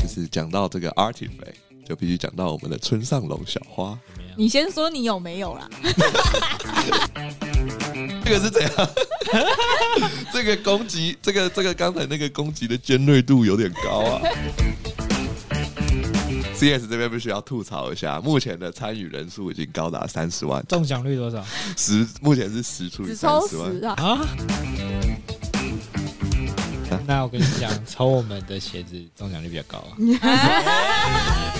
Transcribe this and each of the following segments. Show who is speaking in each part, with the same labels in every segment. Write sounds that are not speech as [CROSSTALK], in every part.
Speaker 1: 就是讲到这个 artifact，就必须讲到我们的村上龙小花。
Speaker 2: 你先说你有没有啦？[LAUGHS]
Speaker 1: 这个是怎样？[LAUGHS] 这个攻击，这个这个刚才那个攻击的尖锐度有点高啊。CS 这边必须要吐槽一下，目前的参与人数已经高达三十万，
Speaker 3: 中奖率多少
Speaker 1: 十目前是十除以
Speaker 2: 只抽
Speaker 1: 三十万
Speaker 2: 十。啊！
Speaker 3: 啊？那我跟你讲，抽我们的鞋子中奖率比较高啊。
Speaker 1: 欸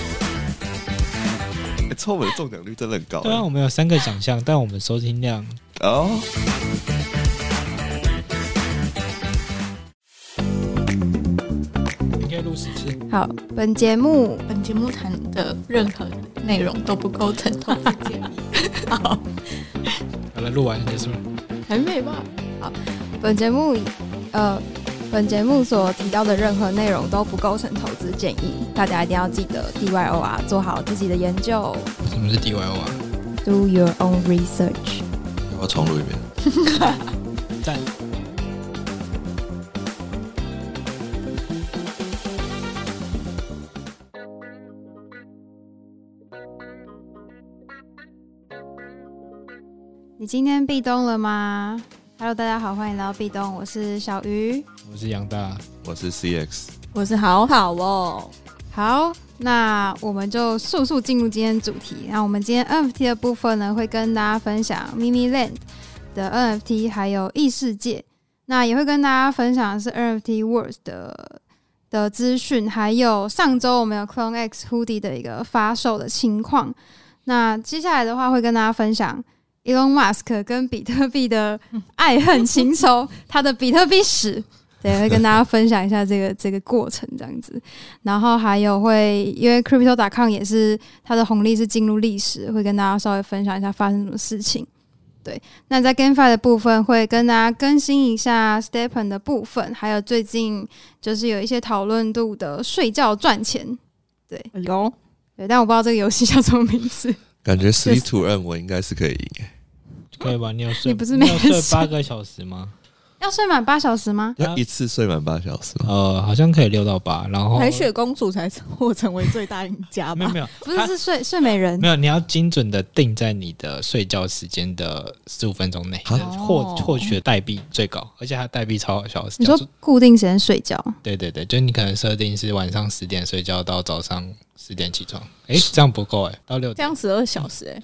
Speaker 1: [LAUGHS] 抽我们的中奖率真的很高、
Speaker 3: 对啊，我们有三个奖项，但我们收听量
Speaker 1: 哦，
Speaker 3: 你可以录十次。
Speaker 4: 好，本节目
Speaker 2: 本节目谈的任何内容都不构成投资建议。[LAUGHS] 好，
Speaker 3: 好了，录完结束了。
Speaker 2: 还没吧？
Speaker 4: 本节目呃，本节目所提到的任何内容都不构成投资建议，大家一定要记得 DYO 啊，做好自己的研究
Speaker 3: 什么是
Speaker 4: DYOR？Do your own research。
Speaker 1: 我要重录一遍。[LAUGHS]
Speaker 3: 赞。
Speaker 4: 你今天壁咚了吗？Hello，大家好，欢迎来到壁咚，我是小鱼。
Speaker 3: 我是杨大，
Speaker 1: 我是 CX，
Speaker 2: 我是好好哦。
Speaker 4: 好，那我们就速速进入今天主题。那我们今天 NFT 的部分呢，会跟大家分享 Mimi Land 的 NFT，还有异世界。那也会跟大家分享的是 NFT Words 的的资讯，还有上周我们有 Clone X Hoodie 的一个发售的情况。那接下来的话，会跟大家分享 Elon Musk 跟比特币的爱恨情仇，[LAUGHS] 他的比特币史。对，会跟大家分享一下这个 [LAUGHS] 这个过程这样子。然后还有会，因为 Crypto.com 也是它的红利是进入历史，会跟大家稍微分享一下发生什么事情。对，那在 GameFi 的部分会跟大家更新一下 Stepen 的部分，还有最近就是有一些讨论度的睡觉赚钱。对
Speaker 2: 有
Speaker 4: 对，但我不知道这个游戏叫什么名字。
Speaker 1: 感觉 Three to N 我应该是可以赢诶。
Speaker 3: 可以吧？你有睡？
Speaker 4: 你不是
Speaker 3: 有睡
Speaker 4: 睡
Speaker 3: 八个小时吗？
Speaker 4: 要睡满八小时吗？
Speaker 1: 要一次睡满八小时？
Speaker 3: 呃，好像可以六到八，然后
Speaker 2: 白雪公主才获成为最大赢家吧
Speaker 3: 没有没？有
Speaker 4: 不是，是睡睡美人
Speaker 3: 没。有，你要精准的定在你的睡觉时间的十五分钟内，
Speaker 1: 好
Speaker 3: 获
Speaker 2: 哦
Speaker 3: 获取的代币最高，而且它代币超好笑。
Speaker 4: 你说固定时间睡觉，
Speaker 3: 对对对，就你可能设定是晚上十点睡觉到早上十点起床，诶，这样不够诶，到六点
Speaker 2: 这样十二小时哎、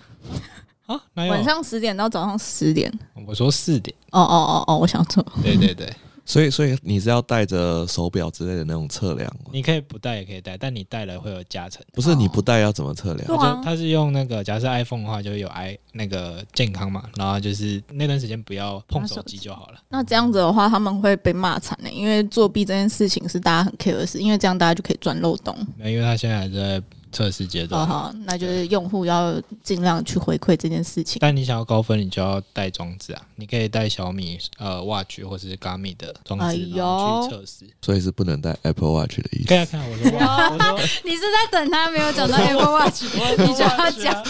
Speaker 3: 啊？哪有？
Speaker 2: 晚上十点到早上十点。
Speaker 3: 我说四点，
Speaker 2: 哦哦哦哦，我想错。
Speaker 3: 对对对，[LAUGHS]
Speaker 1: 所以所以你是要带着手表之类的那种测量吗？
Speaker 3: 你可以不带也可以带，但你带了会有加成。
Speaker 1: 不是你不带要怎么测量？
Speaker 2: 对啊
Speaker 3: 它就它是用那个，假设 iPhone 的话，就会有 i 那个健康嘛，然后就是那段时间不要碰手机就好了。
Speaker 2: 那这样子的话，他们会被骂惨的，因为作弊这件事情是大家很 care 的事，因为这样大家就可以钻漏洞。
Speaker 3: 没有，因为他现在还在测试阶
Speaker 2: 哦
Speaker 3: 段。
Speaker 2: 好，那就是用户要尽量去回馈这件事情。
Speaker 3: 但你想要高分，你就要带装置啊！你可以带小米呃 Watch 或是 Garmin 的装置，
Speaker 2: 哎
Speaker 3: 然后去测试。
Speaker 1: 所以是不能带 Apple Watch 的意思
Speaker 3: 看我说 Watch，我说
Speaker 4: 你是在等他没有讲到 [LAUGHS] Apple Watch，你就要讲。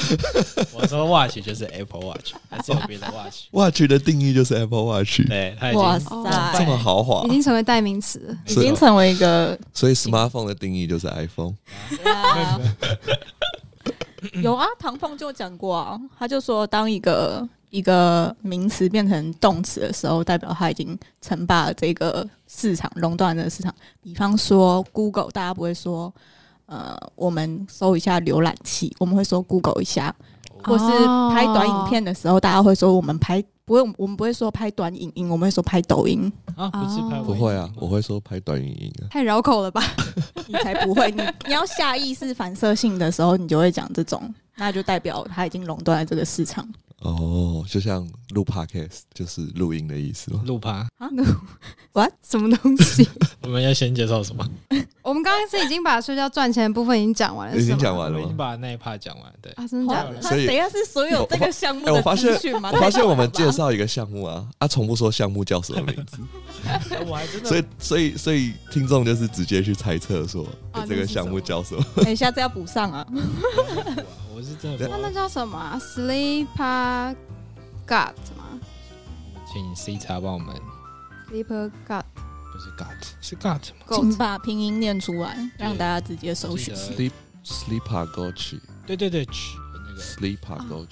Speaker 3: 我说 Watch 就是 Apple Watch，还是有别的 [LAUGHS]
Speaker 1: Watch？Watch 的定义就是 Apple Watch，
Speaker 3: 对，它已
Speaker 2: 哇
Speaker 3: 经
Speaker 2: 塞，
Speaker 1: 这么豪华
Speaker 4: 已，经成为代名词。
Speaker 2: 已经成为一个
Speaker 1: 所以 smartphone 的定义就是 iPhone。[LAUGHS]
Speaker 2: 有啊，唐凤就讲过啊，他就说，当一个一个名词变成动词的时候，代表他已经称霸了这个市场，垄断了这个市场。比方说 Google，大家不会说，呃，我们搜一下浏览器，我们会说 Google 一下，或是拍短影片的时候，大家会说我们拍，不会，我们不会说拍短影音，我们会说拍抖音。
Speaker 3: 啊，不是拍
Speaker 4: 哦
Speaker 1: 不会啊，我会说拍短影音啊。
Speaker 4: 太绕口了吧？
Speaker 2: 你才不会，你 [LAUGHS] 你要下意识反射性的时候，你就会讲这种，那就代表它已经垄断了这个市场。
Speaker 1: 哦，就像录 podcast 就是录音的意思吗？
Speaker 3: 录趴。
Speaker 4: 什么东西？[LAUGHS]
Speaker 3: 我们要先介绍什么？[LAUGHS]
Speaker 4: 我们刚刚是已经把睡觉赚钱的部分已经讲完了，
Speaker 1: 已经
Speaker 4: 是吗
Speaker 3: 我已经
Speaker 1: 讲完了吗？
Speaker 3: 把那一 part 讲完，对。
Speaker 4: 啊，真的假
Speaker 2: 哇
Speaker 4: 的？
Speaker 2: 那
Speaker 1: 所以
Speaker 2: 等一下是所有这个项目
Speaker 1: 哎我
Speaker 2: 的
Speaker 1: 发现
Speaker 2: 资讯吗？
Speaker 1: 我发现我们介绍一个项目啊，啊，从不说项目叫什么名字，[LAUGHS]
Speaker 3: 我还真
Speaker 1: 所以所以所以听众就是直接去猜测说、
Speaker 4: 啊
Speaker 1: 哎这个项目叫什么。
Speaker 2: 好吧，哎，下次要补上啊。
Speaker 4: 那那叫什么啊？Sleeper God 吗
Speaker 3: 请 C 查帮我们
Speaker 4: ，？Sleeper God，
Speaker 3: 不是 got 是 got 吗？
Speaker 2: 请把拼音念出来，让大家直接搜寻。
Speaker 1: Sleep Sleepa Go 去
Speaker 3: 对对对，曲那个
Speaker 1: Sleeper Go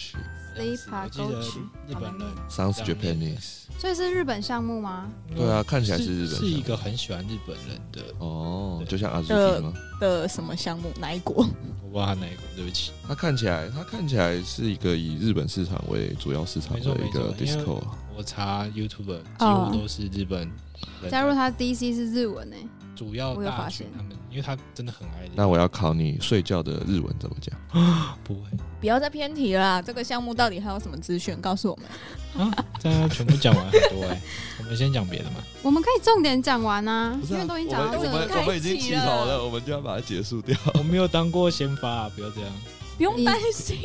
Speaker 1: 去
Speaker 4: Sleepa
Speaker 3: 我记得
Speaker 4: Go 曲
Speaker 3: 日本人
Speaker 1: Sounds Japanese。
Speaker 4: 所以是日本项目吗？
Speaker 1: 对啊，看起来是日本
Speaker 3: 是一个很喜欢日本人的，
Speaker 1: 哦，就像阿朱
Speaker 2: 呃
Speaker 1: 提吗？
Speaker 2: 的什么项目？哪一国？[LAUGHS]
Speaker 3: 我不知道他哪一国，对不起。
Speaker 1: 它看起来，它看起来是一个以日本市场为主要市场的一个 disco。
Speaker 3: 我查 YouTube 几
Speaker 4: 哦
Speaker 3: 乎都是日本人
Speaker 4: 加入他 DC 是日文呢、
Speaker 3: 主要
Speaker 4: 我有发现
Speaker 3: 他们，因为他真的很爱
Speaker 1: 那我要考你睡觉的日文怎么讲？[LAUGHS]
Speaker 3: 不会
Speaker 2: 不要再偏题了啦！这个项目到底还有什么资讯？告诉我们。
Speaker 3: 啊，这样全部讲完很多哎、[LAUGHS] 我们先讲别的嘛。
Speaker 4: 我们可以重点讲完啊，
Speaker 1: 啊
Speaker 4: 因为都已经讲到这了。
Speaker 1: 们我们已经起头了，我们就要把它结束掉。
Speaker 3: 我没有当过先发、啊，不要这样。
Speaker 2: 不用
Speaker 4: 你
Speaker 2: 担心，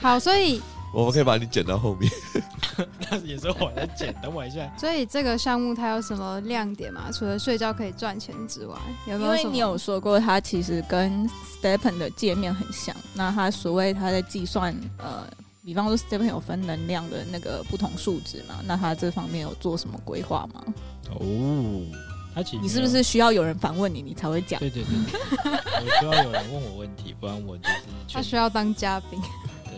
Speaker 4: 好，所以
Speaker 1: 我们可以把你剪到后面。[LAUGHS]
Speaker 3: 那也是我在剪，等我一下。
Speaker 4: 所以这个项目它有什么亮点吗？除了睡觉可以赚钱之外，有没有？
Speaker 2: 因为你有说过，它其实跟 Stepen 的界面很像。那它所谓它在计算，呃，比方说 Stepen 有分能量的那个不同数值嘛，那它这方面有做什么规划吗？
Speaker 3: 哦，他其实
Speaker 2: 你是不是需要有人反问你，你才会讲？
Speaker 3: 对对对，我需要有人问我问题，不然我就是全
Speaker 4: 他需要当嘉宾，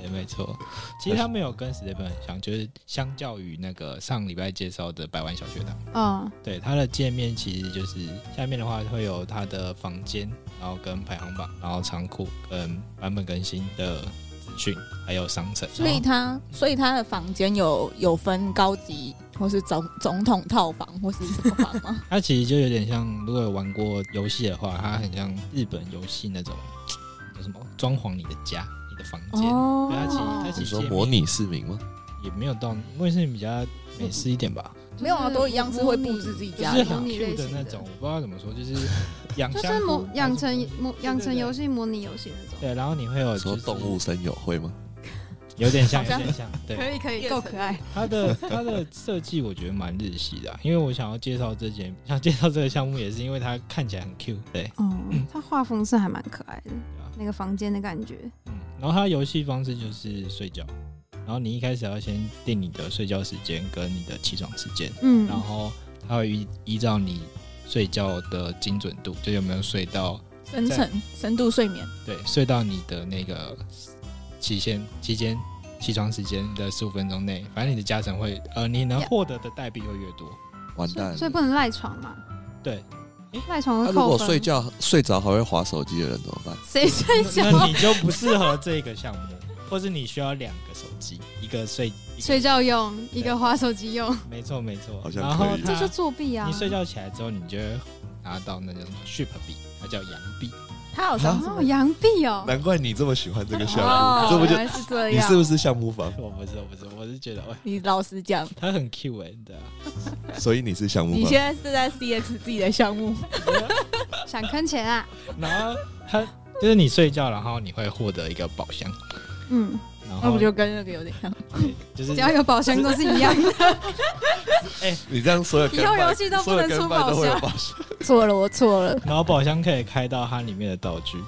Speaker 3: 对，没错。其实他没有跟 Step 很像，就是相较于那个上礼拜介绍的百万小学堂，
Speaker 4: 嗯，
Speaker 3: 对它的界面其实就是下面的话会有它的房间，然后跟排行榜，然后仓库跟版本更新的资讯，还有商城。
Speaker 2: 所以它，所以它的房间有有分高级或是总总统套房或是什么房吗？[LAUGHS]
Speaker 3: 它其实就有点像，如果有玩过游戏的话，它很像日本游戏那种叫什么装潢你的家、你的房间。
Speaker 2: 哦
Speaker 3: 对它其实它其
Speaker 1: 你
Speaker 3: 实界面
Speaker 1: 说模拟市民吗？
Speaker 3: 也没有到，因为是比较美式一点吧，[LAUGHS]
Speaker 2: 没有啊，都一样是会布置自己
Speaker 3: 就是很
Speaker 2: 家里啊。
Speaker 4: 模拟
Speaker 3: Q 的
Speaker 4: 型的
Speaker 3: 那种，我不知道怎么说，就是养 [LAUGHS]
Speaker 4: 就是
Speaker 3: 香
Speaker 4: 模养成模养成游
Speaker 3: 戏。
Speaker 4: 模拟游戏那种。
Speaker 3: 对，然后你会有
Speaker 1: 说
Speaker 3: 就是
Speaker 1: 动物森友会吗？[LAUGHS]
Speaker 3: 有点像，有点像，对。
Speaker 4: 以可
Speaker 2: 以
Speaker 4: 够可爱。
Speaker 3: 它的它的设计我觉得蛮日系的啊、因为我想要介绍这件，想介绍这个项目也是因为它看起来很 Q，对，
Speaker 4: 嗯，它画风是还蛮可爱的，
Speaker 3: 啊
Speaker 4: 那个房间的感觉。
Speaker 3: 嗯，然后它游戏方式就是睡觉，然后你一开始要先定你的睡觉时间跟你的起床时间，
Speaker 4: 嗯，
Speaker 3: 然后它会依依照你睡觉的精准度，就有没有睡到
Speaker 2: 深层深度睡眠，
Speaker 3: 对睡到你的那个期限期间起床时间的十五分钟内，反正你的加成会呃你能获得的代币会越多，
Speaker 1: 完蛋！
Speaker 4: 所以不能赖床嘛，
Speaker 3: 对，
Speaker 4: 赖床扣分。
Speaker 1: 如果睡觉睡着还会划手机的人怎么办？
Speaker 4: 谁睡觉？
Speaker 3: 那你就不适合这个项目，或是你需要两个手机，一个睡一个
Speaker 4: 睡觉用，一个划手机用，[LAUGHS]
Speaker 3: 没错没错
Speaker 1: 好，像
Speaker 3: 然后
Speaker 1: 可以
Speaker 4: 这就作弊啊！
Speaker 3: 你睡觉起来之后，你就会拿到那叫什么 ship 币，它叫羊币。
Speaker 2: 它好像是
Speaker 4: 哦，杨碧哦，
Speaker 1: 难怪你这么喜欢这个项
Speaker 2: 哦
Speaker 1: 目，这不就
Speaker 2: 是这样？
Speaker 1: 你是不是项目方？
Speaker 3: 我不是我不是，我是觉得喂，
Speaker 2: 你老实讲，
Speaker 3: 他很 Q 哎、对啊，[LAUGHS]
Speaker 1: 所以你是项目方
Speaker 2: 你现。在是在 CX 自己的项目，[LAUGHS]
Speaker 4: 想坑钱啊？
Speaker 3: 然后他就是你睡觉，然后你会获得一个宝箱，
Speaker 4: 嗯，
Speaker 3: 然后
Speaker 2: 那不就跟那个有点像？
Speaker 3: 就是
Speaker 4: 只要有宝箱都是一样的。[LAUGHS]
Speaker 1: 哎你这样所有
Speaker 4: 以后游戏都不能出宝
Speaker 1: 宝箱。[LAUGHS]
Speaker 2: 错了，我错了。
Speaker 3: 然后宝箱可以开到它里面的道具，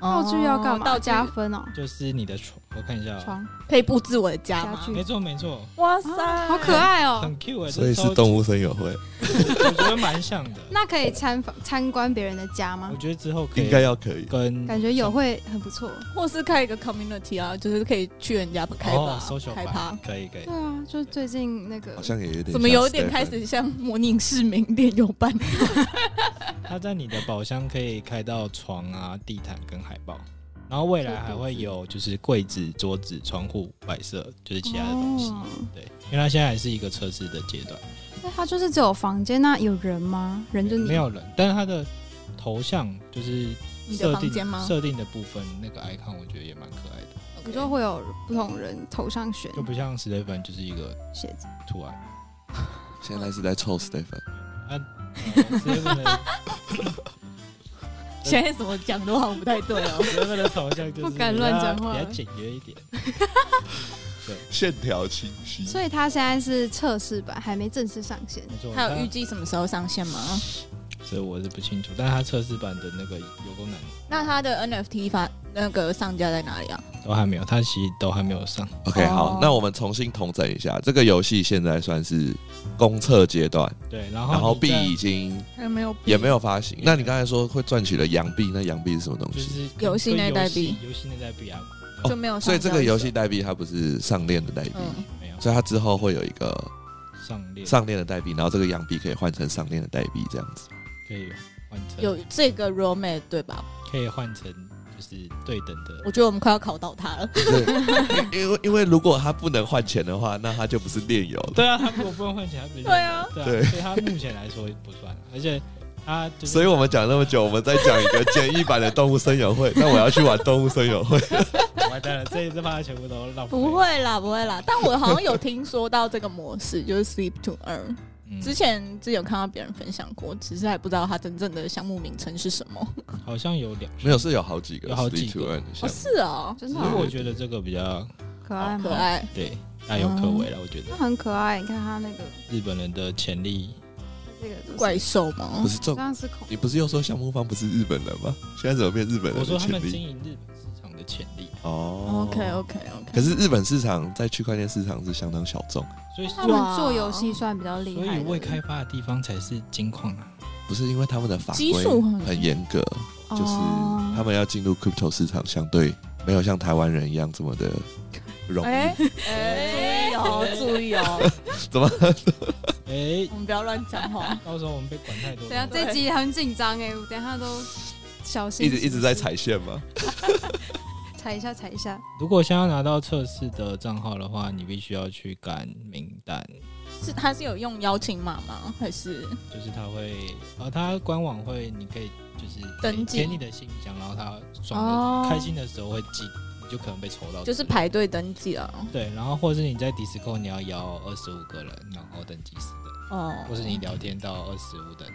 Speaker 4: 道具要干嘛？
Speaker 2: 道具
Speaker 4: 加分哦，
Speaker 3: 就是你的床，我看一下哦，
Speaker 4: 床
Speaker 2: 可以布置我的家吗
Speaker 3: 没错没错，
Speaker 2: 哇塞，
Speaker 4: 啊好可爱哦。
Speaker 3: 很 Q 哎、
Speaker 1: 所以是动物森友会，
Speaker 3: 我觉得蛮像的。
Speaker 4: 那可以参访参观别人的家吗
Speaker 3: 我？觉得之后可以
Speaker 1: 应该要可以。
Speaker 3: 跟
Speaker 4: 感觉有会很不错。
Speaker 2: 或是开一个 community 啊，就是可以去人家开
Speaker 3: 哦
Speaker 2: 趴、
Speaker 3: social
Speaker 2: 开趴，，
Speaker 3: 可以可以
Speaker 4: 对。啊，就最近那个
Speaker 1: 好像也有点
Speaker 2: 怎么有点开始像模拟市民练友班？[LAUGHS] [LAUGHS]
Speaker 3: 他在你的宝箱可以开到床啊、地毯跟海报，然后未来还会有就是柜子、桌子、窗户摆设，就是其他的东西。
Speaker 4: 哦
Speaker 3: 对，因为它现在还是一个测试的阶段，
Speaker 4: 那它就是只有房间，那有人吗？人就你？
Speaker 3: 没有人，但是它的头像就是
Speaker 2: 你的
Speaker 3: 设定
Speaker 2: 房间吗？
Speaker 3: 设定的部分那个 icon 我觉得也蛮可爱的，
Speaker 4: 你说会有不同人头上选？
Speaker 3: 就不像史蒂芬就是一个
Speaker 4: 鞋子，
Speaker 3: 图案。
Speaker 1: 现在是在凑 Stephen，
Speaker 3: 啊，史蒂芬的
Speaker 2: 现在怎么讲都好像不太对哦。
Speaker 3: 史蒂芬的头像就是
Speaker 4: 不敢乱讲话
Speaker 3: 比较简约一点。[LAUGHS]
Speaker 1: 对线条清晰。
Speaker 4: 所以它现在是测试版，还没正式上线。
Speaker 3: 没错，
Speaker 2: 还有预计什么时候上线吗？
Speaker 3: 这我是不清楚。但是它测试版的那个有功能，
Speaker 2: 那它的 NFT 发那个上架在哪里啊？
Speaker 3: 都还没有，它其实都还没有上。
Speaker 1: OK，
Speaker 2: 哦
Speaker 1: 好，那我们重新统整一下，这个游戏现在算是公测阶段，
Speaker 3: 对，然后
Speaker 1: 然后币已经
Speaker 2: 还有没有
Speaker 1: 也没有发行。那你刚才说会赚取了洋币，那洋币是什么东西？
Speaker 3: 就是
Speaker 2: 游戏内代币
Speaker 3: 游戏内代币啊，
Speaker 2: 就没有上，
Speaker 1: 所以这个游戏代币它不是上链的代币，
Speaker 2: 嗯，
Speaker 3: 没有
Speaker 1: 所以它之后会有一个
Speaker 3: 上链
Speaker 1: 上链的代币，然后这个洋币可以换成上链的代币，这样子。
Speaker 3: 可以换成
Speaker 2: 有这个 roadmap 对吧？
Speaker 3: 可以换成就是对等的
Speaker 2: 我觉得我们快要考到他了。
Speaker 1: 对，因为因为如果他不能换钱的话，那他就不是炼油了。
Speaker 3: 对啊，他如果不能换钱，他不是
Speaker 2: 对啊
Speaker 3: 对所以他目前来说不算，而且他就是
Speaker 1: 所以我们讲那么久，我们再讲一个简易版的动物森友会。[LAUGHS] 那我要去玩动物森友会。
Speaker 3: 完蛋了，这一次把它全部都浪费。
Speaker 2: 不，会啦，不会啦。但我好像有听说到这个模式，就是 sleep to earn。
Speaker 3: 嗯
Speaker 2: 之前之前有看到别人分享过，只是还不知道它真正的项目名称是什么。
Speaker 3: 好像有两
Speaker 1: 没有，是有好几个
Speaker 3: 有好几个
Speaker 2: 哦，
Speaker 1: 项目。
Speaker 2: 是哦，
Speaker 4: 真的哦
Speaker 3: 只是我觉得这个比较
Speaker 4: 可爱吗？
Speaker 2: 可爱。
Speaker 3: 对大有可为了。我觉
Speaker 4: 它
Speaker 3: 得
Speaker 4: 很可爱，你看他那个
Speaker 3: 日本人的潜力，
Speaker 4: 这个
Speaker 2: 怪兽吗
Speaker 1: 不？是重
Speaker 4: 这，样是恐
Speaker 1: 你不是又说项目方不是日本人吗？现在怎么变日本人
Speaker 3: 我说
Speaker 1: 的潜力？
Speaker 3: 他们经营日本市场的潜力，
Speaker 1: 哦
Speaker 2: OK OK OK。
Speaker 1: 可是日本市场在区块链市场是相当小众，
Speaker 3: 所以
Speaker 4: 他们做游戏算比较厉害所，
Speaker 3: 以未开发的地方才是金矿啊。
Speaker 1: 不是因为他们的法
Speaker 2: 基
Speaker 1: 规
Speaker 2: 数很
Speaker 1: 很严格，就是
Speaker 2: 哦
Speaker 1: 他们要进入 crypto 市场，相对没有像台湾人一样这么的容易。
Speaker 2: 哦，注意哦，[LAUGHS]
Speaker 1: 怎么？[LAUGHS]
Speaker 3: 哎，
Speaker 2: 我们不要乱讲话。
Speaker 3: 到时候我们被管太多。
Speaker 4: 等一下这集很紧张哎，我等下都小心，
Speaker 1: 一直一直在踩线吗？[LAUGHS]
Speaker 4: 踩一下踩一下。
Speaker 3: 如果想要拿到测试的账号的话，你必须要去赶名单，
Speaker 2: 是他是有用邀请码吗？还是
Speaker 3: 就是他会，呃，他官网会，你可以就是
Speaker 2: 登记
Speaker 3: 给你的信箱，然后他爽开心的时候会寄，你就可能被抽到，
Speaker 2: 就是排队登记啊？
Speaker 3: 对，然后或者是你在 Discord 你要邀二十五个人，然后登记十的，
Speaker 2: 哦，
Speaker 3: 或是你聊天到二十五等，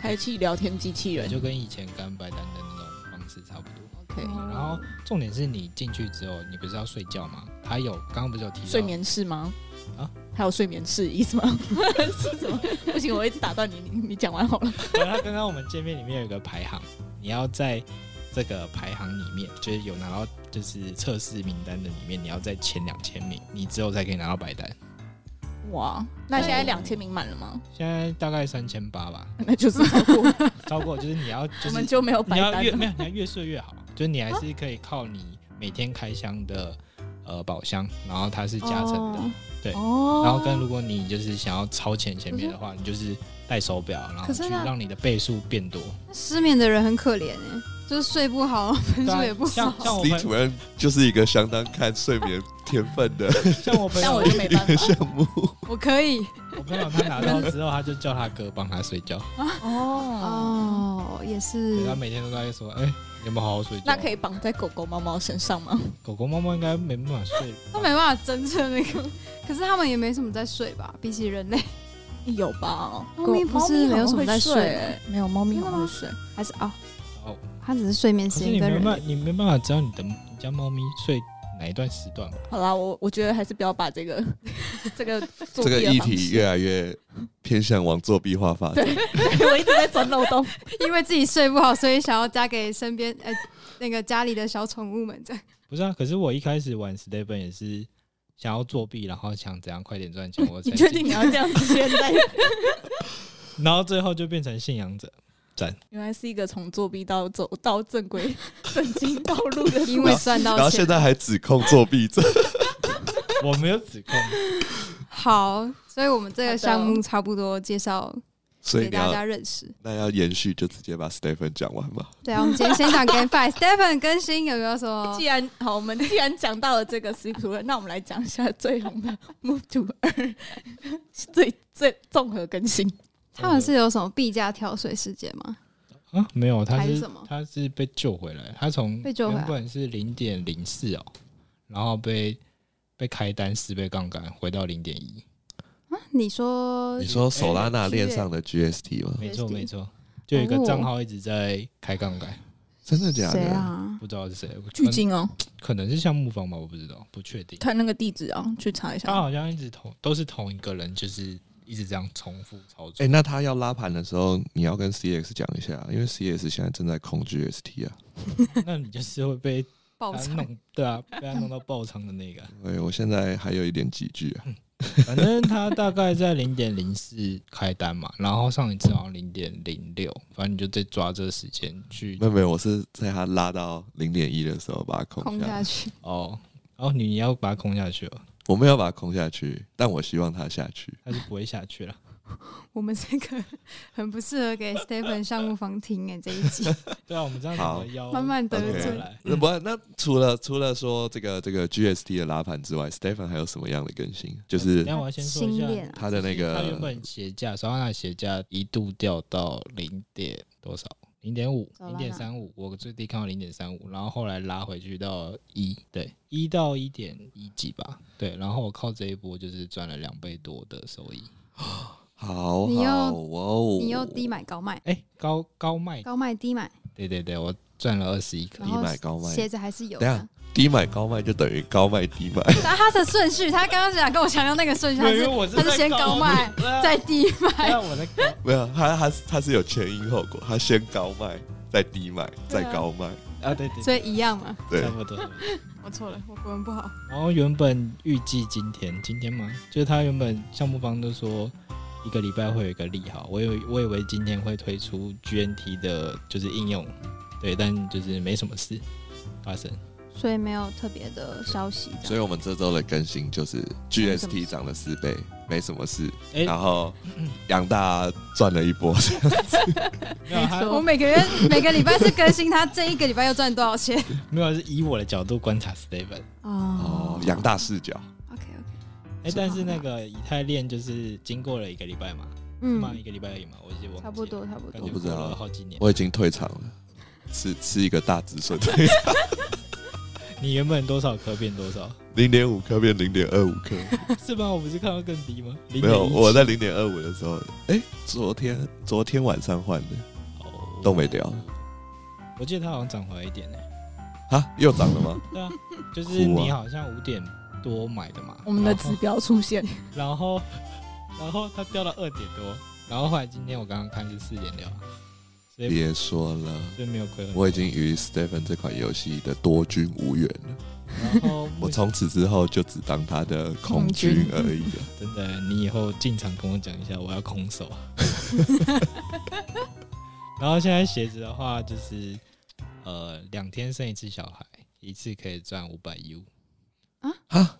Speaker 2: 开启聊天机器，人
Speaker 3: 就跟以前干白单的那种方式差不多。
Speaker 2: ，OK，
Speaker 3: 然后重点是你进去之后，你不是要睡觉吗？他有刚刚不是有提到
Speaker 2: 睡眠室吗？
Speaker 3: 啊，
Speaker 2: 还有睡眠室意思吗？[LAUGHS] 是什么？不行，我一直打断你，你你讲完好了。[LAUGHS]
Speaker 3: 然后刚刚我们界面里面有一个排行，你要在这个排行里面，就是有拿到就是测试名单的里面，你要在前两千名，你之后才可以拿到白单。
Speaker 2: 哇，那现在两千名满了吗？
Speaker 3: 现在大概三千八吧，[LAUGHS]
Speaker 2: 那就是超过，
Speaker 3: 超过就是你要就
Speaker 2: 我
Speaker 3: 是
Speaker 2: 们就没有白
Speaker 3: 你要。越没有你要越睡越好，就是你还是可以靠你每天开箱的呃宝箱，然后它是加成的，对
Speaker 2: 哦
Speaker 3: 然后跟如果你就是想要超前前面的话，你就是戴手表，然后去让你的倍数变多。
Speaker 4: 失眠的人很可怜哎，就是睡不好，[LAUGHS] 分数也不好
Speaker 3: 像。像我朋
Speaker 1: to Earn 就是一个相当看睡眠天分的
Speaker 3: 像我朋友 [LAUGHS]
Speaker 2: 我就没办法。
Speaker 1: 项目。
Speaker 4: 我可以
Speaker 3: 我朋友他拿到之后，他就叫他哥帮他睡觉，
Speaker 2: 哦，
Speaker 4: 哦，也
Speaker 3: 对
Speaker 4: 是
Speaker 3: 他每天都在说：“哎、你有没有好好睡觉？”
Speaker 2: 那可以绑在狗狗、猫猫身上吗？
Speaker 3: 狗狗、猫猫应该没办法睡，
Speaker 4: 它没办法侦测那个，[LAUGHS] 可是它们也没什么在睡吧？比起人类，
Speaker 2: 有吧？狗
Speaker 4: 猫咪不是没有什么在睡
Speaker 2: 没有猫咪会睡。
Speaker 4: 还是啊，
Speaker 3: 哦。
Speaker 4: 它只是睡眠时间跟人类，
Speaker 3: 没办法，你没办法知道你的你家猫咪睡哪一段时段吧？
Speaker 2: 好啦，我我觉得还是不要把这个 [LAUGHS] 这个
Speaker 1: 这个议题越来越偏向往作弊化发展。[LAUGHS]
Speaker 2: 我一直在钻漏洞。[LAUGHS]
Speaker 4: 因为自己睡不好，所以想要加给身边呃那个家里的小宠物们这样。
Speaker 3: 不是啊，可是我一开始玩 Stephen 也是想要作弊，然后想怎样快点赚钱，我
Speaker 2: 确定你要这样子？现在
Speaker 3: 然后最后就变成信仰者。
Speaker 2: 原来是一个从作弊到走到正规正经道路的
Speaker 4: 因为赚到钱
Speaker 1: 然后现。在还指控作弊者，[LAUGHS]
Speaker 3: 我没有指控，
Speaker 4: 好，所以我们这个项目差不多介绍
Speaker 1: 所以
Speaker 4: 给大家
Speaker 1: 要
Speaker 4: 认识。
Speaker 1: 那要延续就直接把 Stephen 讲完吧。
Speaker 4: 对啊，我们今天先讲 GameFi。Stephen 更新有没有什么
Speaker 2: 既？然好，我们既然讲到了这个 Sleep to Earn，那我们来讲一下最红的 Move to Earn 最最综合更新。
Speaker 4: 他们是有什么币价跳水事件吗？
Speaker 3: 啊，没有，他是
Speaker 4: 是什么
Speaker 3: 他是被救回来，他从
Speaker 4: 被救回来
Speaker 3: 原本是零点零四哦，然后被被开单四倍杠杆回到零点一，
Speaker 4: 啊，你说
Speaker 1: 你说手拉纳
Speaker 4: 哎
Speaker 1: 链上的 GST 吗？
Speaker 3: 没错
Speaker 4: USD
Speaker 3: 没错，就有一个账号一直在开杠杆，
Speaker 1: 真的假
Speaker 4: 谁
Speaker 1: 的？
Speaker 4: 啊？
Speaker 3: 不知道是谁，
Speaker 2: 巨金哦，
Speaker 3: 可能是项目方吧，我不知道，不确定。
Speaker 2: 看那个地址啊，去查一下他。
Speaker 3: 好像一直同都是同一个人，就是一直这样重复操作。
Speaker 1: 哎、那他要拉盘的时候，你要跟 CX 讲一下，因为 CX 现在正在控 GST 啊。[LAUGHS]
Speaker 3: 那你就是会被
Speaker 4: 爆仓。
Speaker 3: 对啊，被他弄到爆仓的那个。[LAUGHS]
Speaker 1: 对，我现在还有一点几句啊。
Speaker 3: 反正他大概在零点零四开单嘛，然后上一次好像零点零六，反正你就再抓这个时间去
Speaker 1: 没有没有，我是在他拉到零点一的时候把它空
Speaker 4: 空
Speaker 1: 下
Speaker 4: 去，
Speaker 3: 哦。然后你要把它空下去了，
Speaker 1: 我们要把它空下去，但我希望它下去。
Speaker 3: 它是不会下去了。[LAUGHS]
Speaker 4: 我们这个很不适合给 [LAUGHS] Stephen 项目房听哎，这一集 [LAUGHS]
Speaker 3: 对啊，我们这样
Speaker 1: 好
Speaker 3: 怎么要
Speaker 4: 慢慢得
Speaker 1: OK
Speaker 4: 罪。
Speaker 3: 来？
Speaker 1: 那不，那除了除了说这个这个 GST 的拉盘之外，Stephen 还有什么样的更新？就是
Speaker 3: 那我要先说一下，
Speaker 4: 新链啊，
Speaker 1: 他的那
Speaker 3: 个，他原
Speaker 1: 个
Speaker 3: 本鞋价，索拉纳鞋价一度掉到零点多少？零点五，零点三五，我最低看到零点三五，然后后来拉回去到一，对，一到一点一几吧，对，然后我靠这一波就是赚了两倍多的收益。
Speaker 1: 好
Speaker 4: 你又
Speaker 1: 好哦，
Speaker 4: 你又低买高卖，
Speaker 3: 哎、高高卖，
Speaker 4: 高卖低买，
Speaker 3: 对对对，我赚了二十一
Speaker 1: 低买高卖
Speaker 4: 鞋子还是有
Speaker 1: 等一下
Speaker 4: 的。
Speaker 1: 低买高卖就等于高卖低卖。[LAUGHS]
Speaker 4: 但他的顺序，他刚刚想跟我强调那个顺序，他是
Speaker 3: 因为我是
Speaker 4: 他是先高卖
Speaker 3: 对啊
Speaker 4: 再低
Speaker 3: 对
Speaker 4: 卖，
Speaker 3: 啊，我在高，
Speaker 1: 没有，他他他是有前因后果，他先高卖，再低卖，再高卖。
Speaker 3: 啊，对对
Speaker 4: 所以一样嘛。
Speaker 1: 对
Speaker 3: 差，不多。差不多
Speaker 4: 我错了，我国文不好。
Speaker 3: 然后原本预计今天，今天嘛，就是他原本项目方都说一个礼拜会有一个利好，我以为我以为今天会推出 GNT 的，就是应用，对，但就是没什么事发生。
Speaker 4: 所以没有特别的消息。
Speaker 1: 所以我们这周的更新就是 GST 涨了四倍，没什么事。
Speaker 3: 哎、
Speaker 1: 然后杨大赚了一波，[LAUGHS]
Speaker 3: 没有他
Speaker 4: 我每个月每个礼拜是更新他这一个礼拜又赚多少钱。
Speaker 3: 没有是以我的角度观察 Steven，
Speaker 1: 哦，杨大视角。
Speaker 3: 哎、但是那个以太链就是经过了一个礼拜嘛，嘛、
Speaker 4: 嗯
Speaker 3: 一，个礼拜而已嘛，我记得忘
Speaker 4: 差不多差不多。
Speaker 1: 我不知道
Speaker 3: 了好几年。
Speaker 1: 我已经退场了，吃吃一个大止损退场，[LAUGHS]
Speaker 3: 你原本多少颗变多少？
Speaker 1: 零点五颗变零点二五颗。[LAUGHS]
Speaker 3: 是吗？我不是看到更低吗？
Speaker 1: 没有，我在零点二五的时候，哎，昨天昨天晚上换的，
Speaker 3: 哦
Speaker 1: 都没掉
Speaker 3: 我记得它好像涨回来一点呢、
Speaker 1: 啊，又涨了吗？
Speaker 3: 对啊，就是你好像五点多买的嘛，
Speaker 2: 我们的指标出现，
Speaker 3: 然后然后它掉到二点多，然后后来今天我刚刚看是四点六，
Speaker 1: 别说了，
Speaker 3: 所以没有亏。
Speaker 1: 我已经与 Stephen 这款游戏的多军无缘了。
Speaker 3: 然后
Speaker 1: 我从此之后就只当他的空军而已了。
Speaker 3: 真的，你以后进场跟我讲一下，我要空手。然后现在鞋子的话，就是呃两天生一次小孩，一次可以赚五百 U，
Speaker 1: 哈，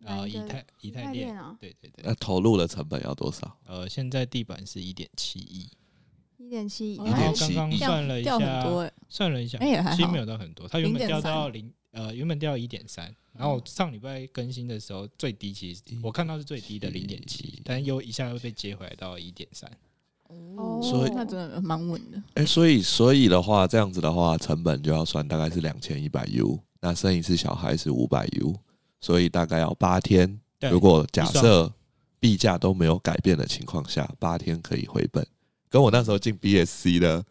Speaker 3: 然后
Speaker 4: 哪一个
Speaker 3: 以太以
Speaker 4: 以
Speaker 3: 太链，
Speaker 4: 链。啊，
Speaker 3: 对对对，
Speaker 1: 那投入的成本要多少？
Speaker 3: 呃现在地板是一点七亿，
Speaker 4: 一点七，
Speaker 2: 亿。
Speaker 3: 然后
Speaker 1: 1.7
Speaker 3: 刚刚算了一
Speaker 2: 掉很
Speaker 3: 下，
Speaker 2: 多哎，
Speaker 3: 算了一下，
Speaker 2: 哎也还好。
Speaker 3: 其实没有到很多，它原本掉到零呃原本掉一点三，然后上礼拜更新的时候最低其实我看到是最低的零点七，但又一下又被接回来到一点三。
Speaker 4: 哦
Speaker 1: 所以
Speaker 2: 那真的蛮稳的。
Speaker 1: 哎、所以所以的话，这样子的话，成本就要算大概是两千一百 U，那生一次小孩是五百 U，所以大概要八天。如果假设币价都没有改变的情况下，八天可以回本，跟我那时候进 BSC 的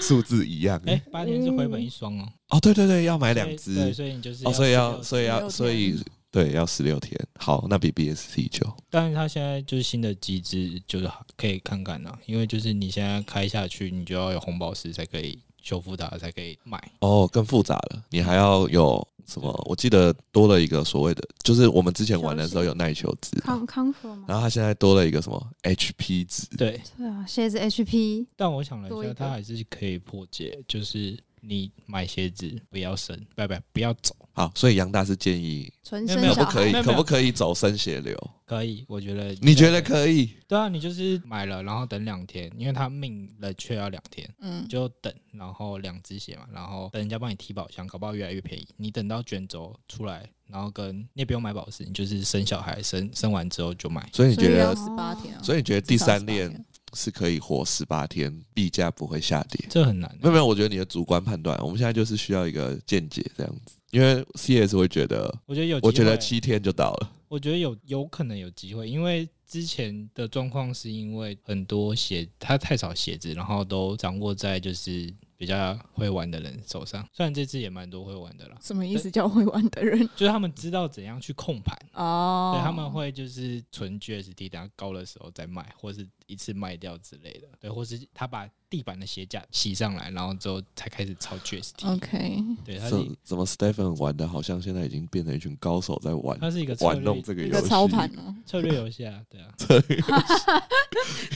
Speaker 1: 数字一样。
Speaker 3: 哎，八天是回本一双哦，
Speaker 1: 哦，对对对，要买两只
Speaker 3: 所以你就是
Speaker 1: 哦，所以要所以要所以对要十六天。好，那比 BSC 久。
Speaker 3: 但是它现在就是新的机制，就是可以看看呐、因为就是你现在开下去，你就要有红宝石才可以修复的，才可以买。
Speaker 1: 哦，更复杂了，你还要有什么？我记得多了一个所谓的，就是我们之前玩的时候有耐久值，
Speaker 4: 康康复吗？
Speaker 1: 然后它现在多了一个什么 HP 值。
Speaker 3: 对，
Speaker 4: 对啊，鞋子 HP
Speaker 3: 但我想了一下，
Speaker 4: 多一个
Speaker 3: 它还是可以破解，就是你买鞋子不要生，不不不要走，
Speaker 1: 好，所以杨大是建议可不可以可不可以走生血流？
Speaker 3: 可以，我觉得
Speaker 1: 你觉得可以？
Speaker 3: 对啊，你就是买了，然后等两天，因为他命了却要两天，
Speaker 2: 嗯，
Speaker 3: 就等，然后两只鞋嘛，然后等人家帮你提宝箱，搞不好越来越便宜。你等到卷轴出来，然后跟你也不用买宝石，你就是生小孩，生生完之后就买。
Speaker 1: 所以你觉得
Speaker 2: 所以要，十八天啊，
Speaker 1: 所以你觉得第
Speaker 2: 至少18
Speaker 1: 三链
Speaker 2: 天
Speaker 1: 是可以活十八天，币价不会下跌？
Speaker 3: 这很难、
Speaker 1: 没有没有，我觉得你的主观判断，我们现在就是需要一个见解这样子，因为 CS 会觉得，
Speaker 3: 我觉得有，
Speaker 1: 我觉得，七天就到了。
Speaker 3: 我觉得有有可能有机会，因为之前的状况是因为很多鞋它太少鞋子，然后都掌握在就是比较会玩的人手上。虽然这次也蛮多会玩的啦，
Speaker 2: 什么意思？叫会玩的人 [LAUGHS]
Speaker 3: 就是他们知道怎样去控盘，
Speaker 2: 哦
Speaker 3: 对，他们会就是存 GST，等下高的时候再卖，或是一次卖掉之类的，对，或是他把地板的鞋架洗上来，然后之后才开始炒 [LAUGHS] GST。
Speaker 2: OK，
Speaker 3: 对，他是
Speaker 1: 怎怎么 Stephen 玩的，好像现在已经变成一群高手在玩
Speaker 3: 他是一个策
Speaker 1: 玩弄这个游戏。
Speaker 2: 操盘哦，[LAUGHS]
Speaker 3: 策略游戏啊，对啊，[LAUGHS] 策略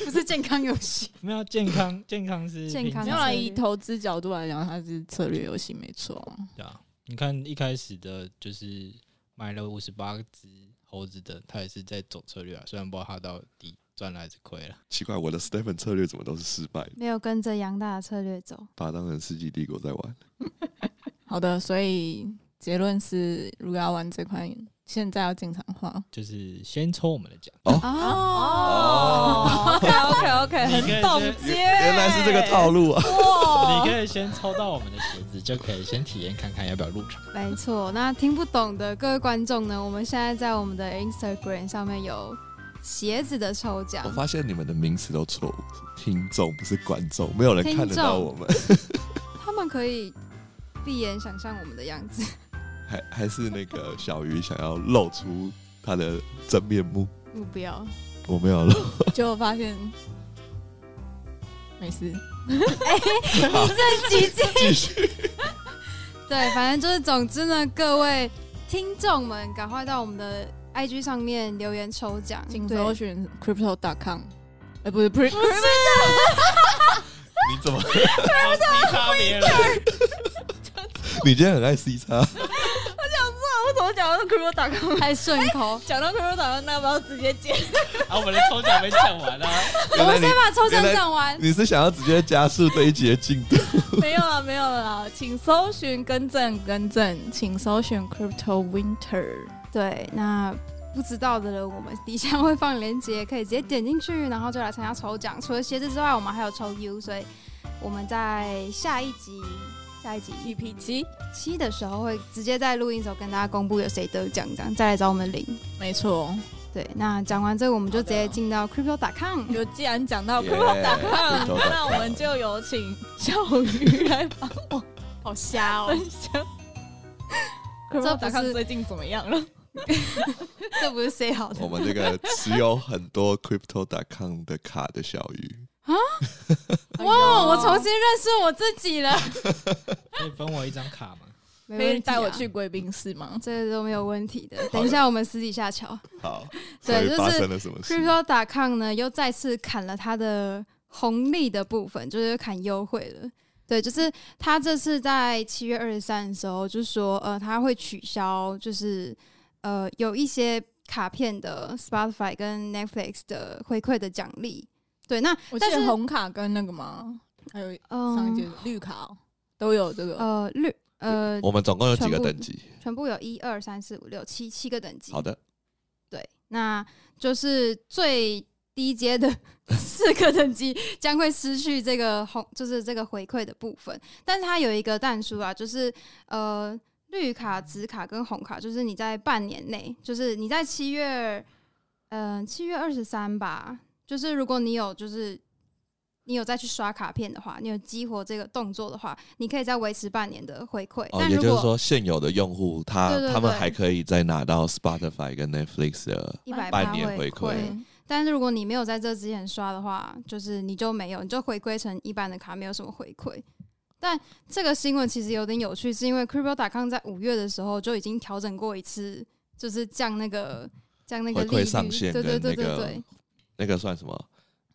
Speaker 4: 不是健康游戏。
Speaker 3: 没有健康健康是
Speaker 4: 健康
Speaker 2: 没有啦，
Speaker 3: 平常
Speaker 4: 策略
Speaker 2: 以投资角度来讲，它是策略游戏没错。
Speaker 3: 对啊，你看一开始的就是买了五十八只猴子的，他也是在走策略啊，虽然不知道他到底赚了还是亏了。
Speaker 1: 奇怪，我的 Stephen 策略怎么都是失败的？
Speaker 4: 没有跟着杨大的策略走，
Speaker 1: 把它当成世纪帝国在玩。[LAUGHS]
Speaker 2: 好的，所以结论是，如果要玩这款，现在要进场的话，
Speaker 3: 就是先抽我们的奖，
Speaker 2: 哦，OK OK OK，
Speaker 3: 你可以
Speaker 2: 很懂
Speaker 3: 先
Speaker 2: 接，
Speaker 1: 原来是这个套路啊！
Speaker 2: 哇
Speaker 3: 你可以先抽到我们的鞋子，就可以先体验看看要不要入场。
Speaker 4: 没错。那听不懂的各位观众呢，我们现在在我们的 Instagram 上面有鞋子的抽奖
Speaker 1: 我，发现你们的名词都错误，是听众不是观众，没有人看得到我们，[LAUGHS]
Speaker 4: 他们可以闭眼想象我们的样子。
Speaker 1: 还还是那个小鱼想要露出他的真面目，
Speaker 4: 我不要，
Speaker 1: 我没有露。
Speaker 2: 结果发现没事，
Speaker 4: 自己进。
Speaker 1: 继续，
Speaker 4: 对，反正就是，总之呢，各位听众们，赶快到我们的 IG 上面留言抽奖，
Speaker 2: 请搜寻 crypto.com，哎，不是不是，[LAUGHS]
Speaker 1: 你怎么？
Speaker 3: 超级差别了，
Speaker 1: 你今天很爱 C 叉？
Speaker 2: 我想说，我怎么讲到 crypto.com？
Speaker 4: 还顺口。
Speaker 2: 讲到 crypto.com，那要不要直接接？
Speaker 3: 啊，我们的抽奖没讲完啊，[LAUGHS]
Speaker 4: 我们先把抽奖讲完。
Speaker 1: 你是想要直接加速这一集的进度？[LAUGHS]
Speaker 2: 没有了，没有了啦，请搜寻更正更正，请搜寻 crypto winter。
Speaker 4: 对，那不知道的人，我们底下会放链接，可以直接点进去，然后就来参加抽奖。除了鞋子之外，我们还有抽 U，所以我们在下一集。下一集
Speaker 2: EP 七，
Speaker 4: 七的时候会直接在录音的时候跟大家公布有谁得奖，这样再来找我们领。
Speaker 2: 没错。
Speaker 4: 对，那讲完这个，我们就直接进到 crypto.com。
Speaker 2: 就既然讲到
Speaker 1: crypto.com，crypto.com
Speaker 2: 那我们就有请小鱼来帮我
Speaker 4: 好瞎哦
Speaker 2: crypto.com
Speaker 4: 是
Speaker 2: 最近怎么样了？[LAUGHS]
Speaker 4: 这不是 say 好的
Speaker 1: 我，们这个持有很多 Crypto.com 的卡的小鱼啊，[LAUGHS]
Speaker 4: 哇！我重新认识我自己了，[LAUGHS]
Speaker 3: 可以分我一张卡吗？
Speaker 4: 没问题啊
Speaker 2: 可以带我去贵宾室吗？
Speaker 4: 这个都没有问题的。等一下我们私底下瞧。
Speaker 1: 好，
Speaker 4: 对就是
Speaker 1: 所以发生了什么事
Speaker 4: ？Crypto.com 呢又再次砍了它的红利的部分，就是砍优惠了。对，就是他这次在七月二十三的时候，就说呃他会取消，就是呃有一些卡片的 Spotify 跟 Netflix 的回馈的奖励。对，那
Speaker 2: 我
Speaker 4: 是
Speaker 2: 得红卡跟那个吗？还有上一届
Speaker 4: 嗯
Speaker 2: 绿卡哦都有这个。
Speaker 4: 呃绿呃
Speaker 1: 我们总共有几个
Speaker 4: 全部
Speaker 1: 等级？
Speaker 4: 全部有一二三四五六七七个等级。
Speaker 1: 好的，
Speaker 4: 对，那就是最低阶的 [LAUGHS] 四个等级将会失去这个红，就是这个回馈的部分。但是它有一个淡书啊，就是呃绿卡、紫卡跟红卡，就是你在半年内，就是你在七月，嗯七月二十三吧，就是如果你有就是。你有再去刷卡片的话，你有激活这个动作的话，你可以再维持半年的回馈。
Speaker 1: 也就是说，现有的用户他他们还可以再拿到 Spotify 跟 Netflix 的
Speaker 4: 一百
Speaker 1: 半年回馈
Speaker 2: 嗯
Speaker 4: 但是如果你没有在这之前刷的话，就是你就没有，你就回归成一般的卡，没有什么回馈。但这个新闻其实有点有趣，是因为 Crypto.com 在五月的时候就已经调整过一次，就是降那个降那个
Speaker 1: 回馈
Speaker 4: 利率，
Speaker 1: 上限
Speaker 4: 对对对对对，
Speaker 1: 那个算什么？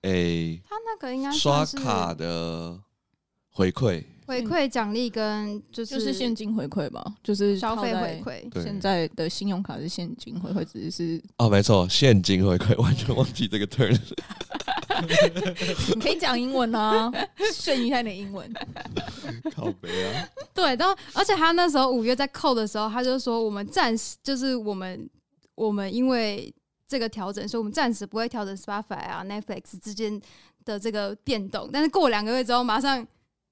Speaker 1: 诶，
Speaker 4: 他那个应该
Speaker 1: 刷卡的回馈，
Speaker 4: 回馈奖励跟就是
Speaker 2: 就是现金回馈吧，就是
Speaker 4: 消费回馈，
Speaker 2: 现在的信用卡是现金回馈，只是
Speaker 1: 哦，没错，现金回馈，[LAUGHS] 完全忘记这个 turn。[LAUGHS]
Speaker 2: 你可以讲英文啊，[LAUGHS] 炫一下你的英文。
Speaker 1: 靠背啊，
Speaker 4: 对，然后而且他那时候五月在扣的时候，他就说我们暂时就是我们我们因为这个调整，所以我们暂时不会调整 Spotify 啊 Netflix 之间的这个变动，但是过两个月之后马上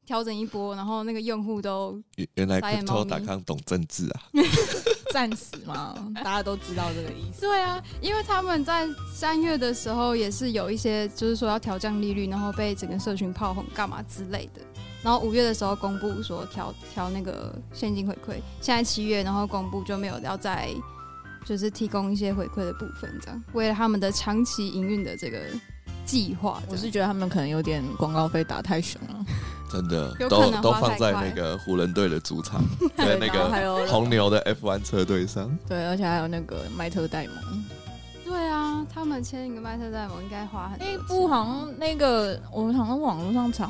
Speaker 4: 调整一波，然后那个用户都
Speaker 1: 原原来
Speaker 4: 猫咪。
Speaker 1: Crypto.com 懂政治啊，[LAUGHS]
Speaker 2: 暂时嘛，大家都知道这个意思。
Speaker 4: 对啊，因为他们在三月的时候也是有一些就是说要调降利率，然后被整个社群炮轰干嘛之类的。然后五月的时候公布说调调那个现金回馈，现在七月然后公布就没有要再就是提供一些回馈的部分，这样为了他们的长期营运的这个计划，
Speaker 2: 我是觉得他们可能有点广告费打太凶了，
Speaker 1: 真的都都放在那个湖人队的主场，[LAUGHS] 在那个红牛的 F1 车队上。
Speaker 2: 对，而且还有那个迈特戴蒙。
Speaker 4: 对啊，他们签一个麦特戴蒙应该花很多
Speaker 2: 那一部，好像那个我好像网络上查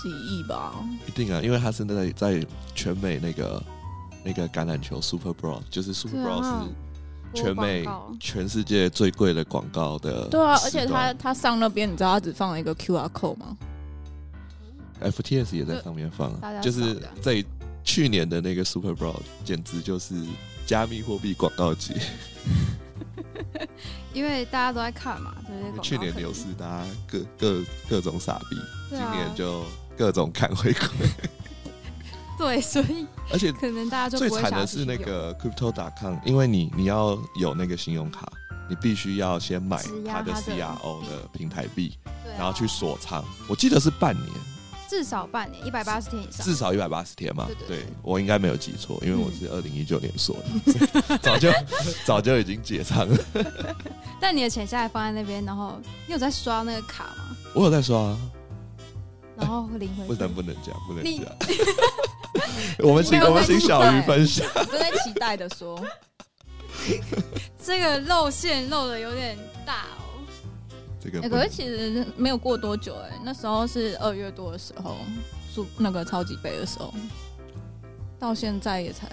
Speaker 2: 几亿吧，
Speaker 1: 一定啊，因为他是在在全美那个那个橄榄球 Super Bowl，就是 Super
Speaker 4: 对
Speaker 1: Bowl
Speaker 4: 啊。
Speaker 1: 是全美全世界最贵的广告的。
Speaker 2: 对啊，而且他他上那边你知道他只放了一个 QR code 吗
Speaker 1: ？FTS 也在上面放就是在去年的那个 Super Bowl，简直就是加密货币广告节。[LAUGHS]
Speaker 4: 因为大家都在看嘛，
Speaker 1: 去年牛市大家各各各种傻逼，今年就各种看回馈，[LAUGHS]
Speaker 4: 对，所以
Speaker 1: 而且
Speaker 4: 可能大家就
Speaker 1: 最惨的是那个 Crypto.com，因为你你要有那个信用卡，你必须要先买它的 CRO 的平台币，然后去锁仓。我记得是半年，
Speaker 4: 至少半年，一百八十天以上，
Speaker 1: 至少一百八十天嘛。
Speaker 4: 对
Speaker 1: 我应该没有记错，因为我
Speaker 4: 嗯
Speaker 1: 是二零一九年锁的，[LAUGHS] 早就 [LAUGHS] 早就已经解仓了。
Speaker 4: 但你的钱现在放在那边，然后你有在刷那个卡吗？
Speaker 1: 我有在刷啊，
Speaker 4: 然后会领回
Speaker 1: 不
Speaker 4: 馈
Speaker 1: 能不能讲，不能讲。[LAUGHS] 我们请我们请小鱼分享。
Speaker 2: 我正在期待的说，[LAUGHS]
Speaker 4: 这个露馅露的有点大哦。
Speaker 2: 哎、
Speaker 1: 这个不
Speaker 2: 可是其实没有过多久、哎，那时候是二月多的时候，输那个超级杯的时候，到现在也才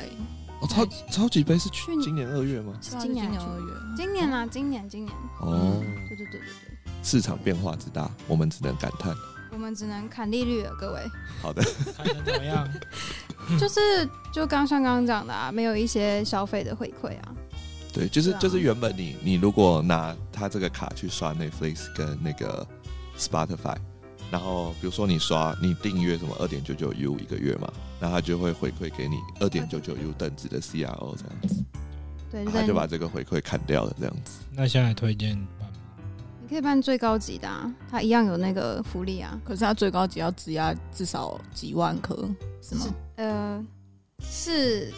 Speaker 1: 哦超超级杯是去
Speaker 4: 去年
Speaker 1: 今年二月吗？
Speaker 4: 是今年
Speaker 2: 二月，
Speaker 4: 今年啊，今年今年，
Speaker 1: 哦，
Speaker 4: 对对对对对，
Speaker 1: 市场变化之大，我们只能感叹。
Speaker 4: 我们只能砍利率了，各位。
Speaker 1: 好的，
Speaker 3: 看成怎么样？[LAUGHS]
Speaker 4: 就是就刚像刚刚讲的啊，没有一些消费的回馈啊。
Speaker 1: 对，就是、
Speaker 4: 啊
Speaker 1: 就是原本你你如果拿他这个卡去刷 Netflix 跟那个 Spotify，然后比如说你刷你订阅什么二点九九 U 一个月嘛，然后他就会回馈给你二点九九 U 等值的 CRO 这样子，
Speaker 4: 对，
Speaker 1: 他就把这个回馈砍掉了这样子。
Speaker 3: 那现在推荐？
Speaker 4: 你可以办最高级的啊，它一样有那个福利啊。
Speaker 2: 可是它最高级要质押至少几万颗，是吗？
Speaker 4: 呃，是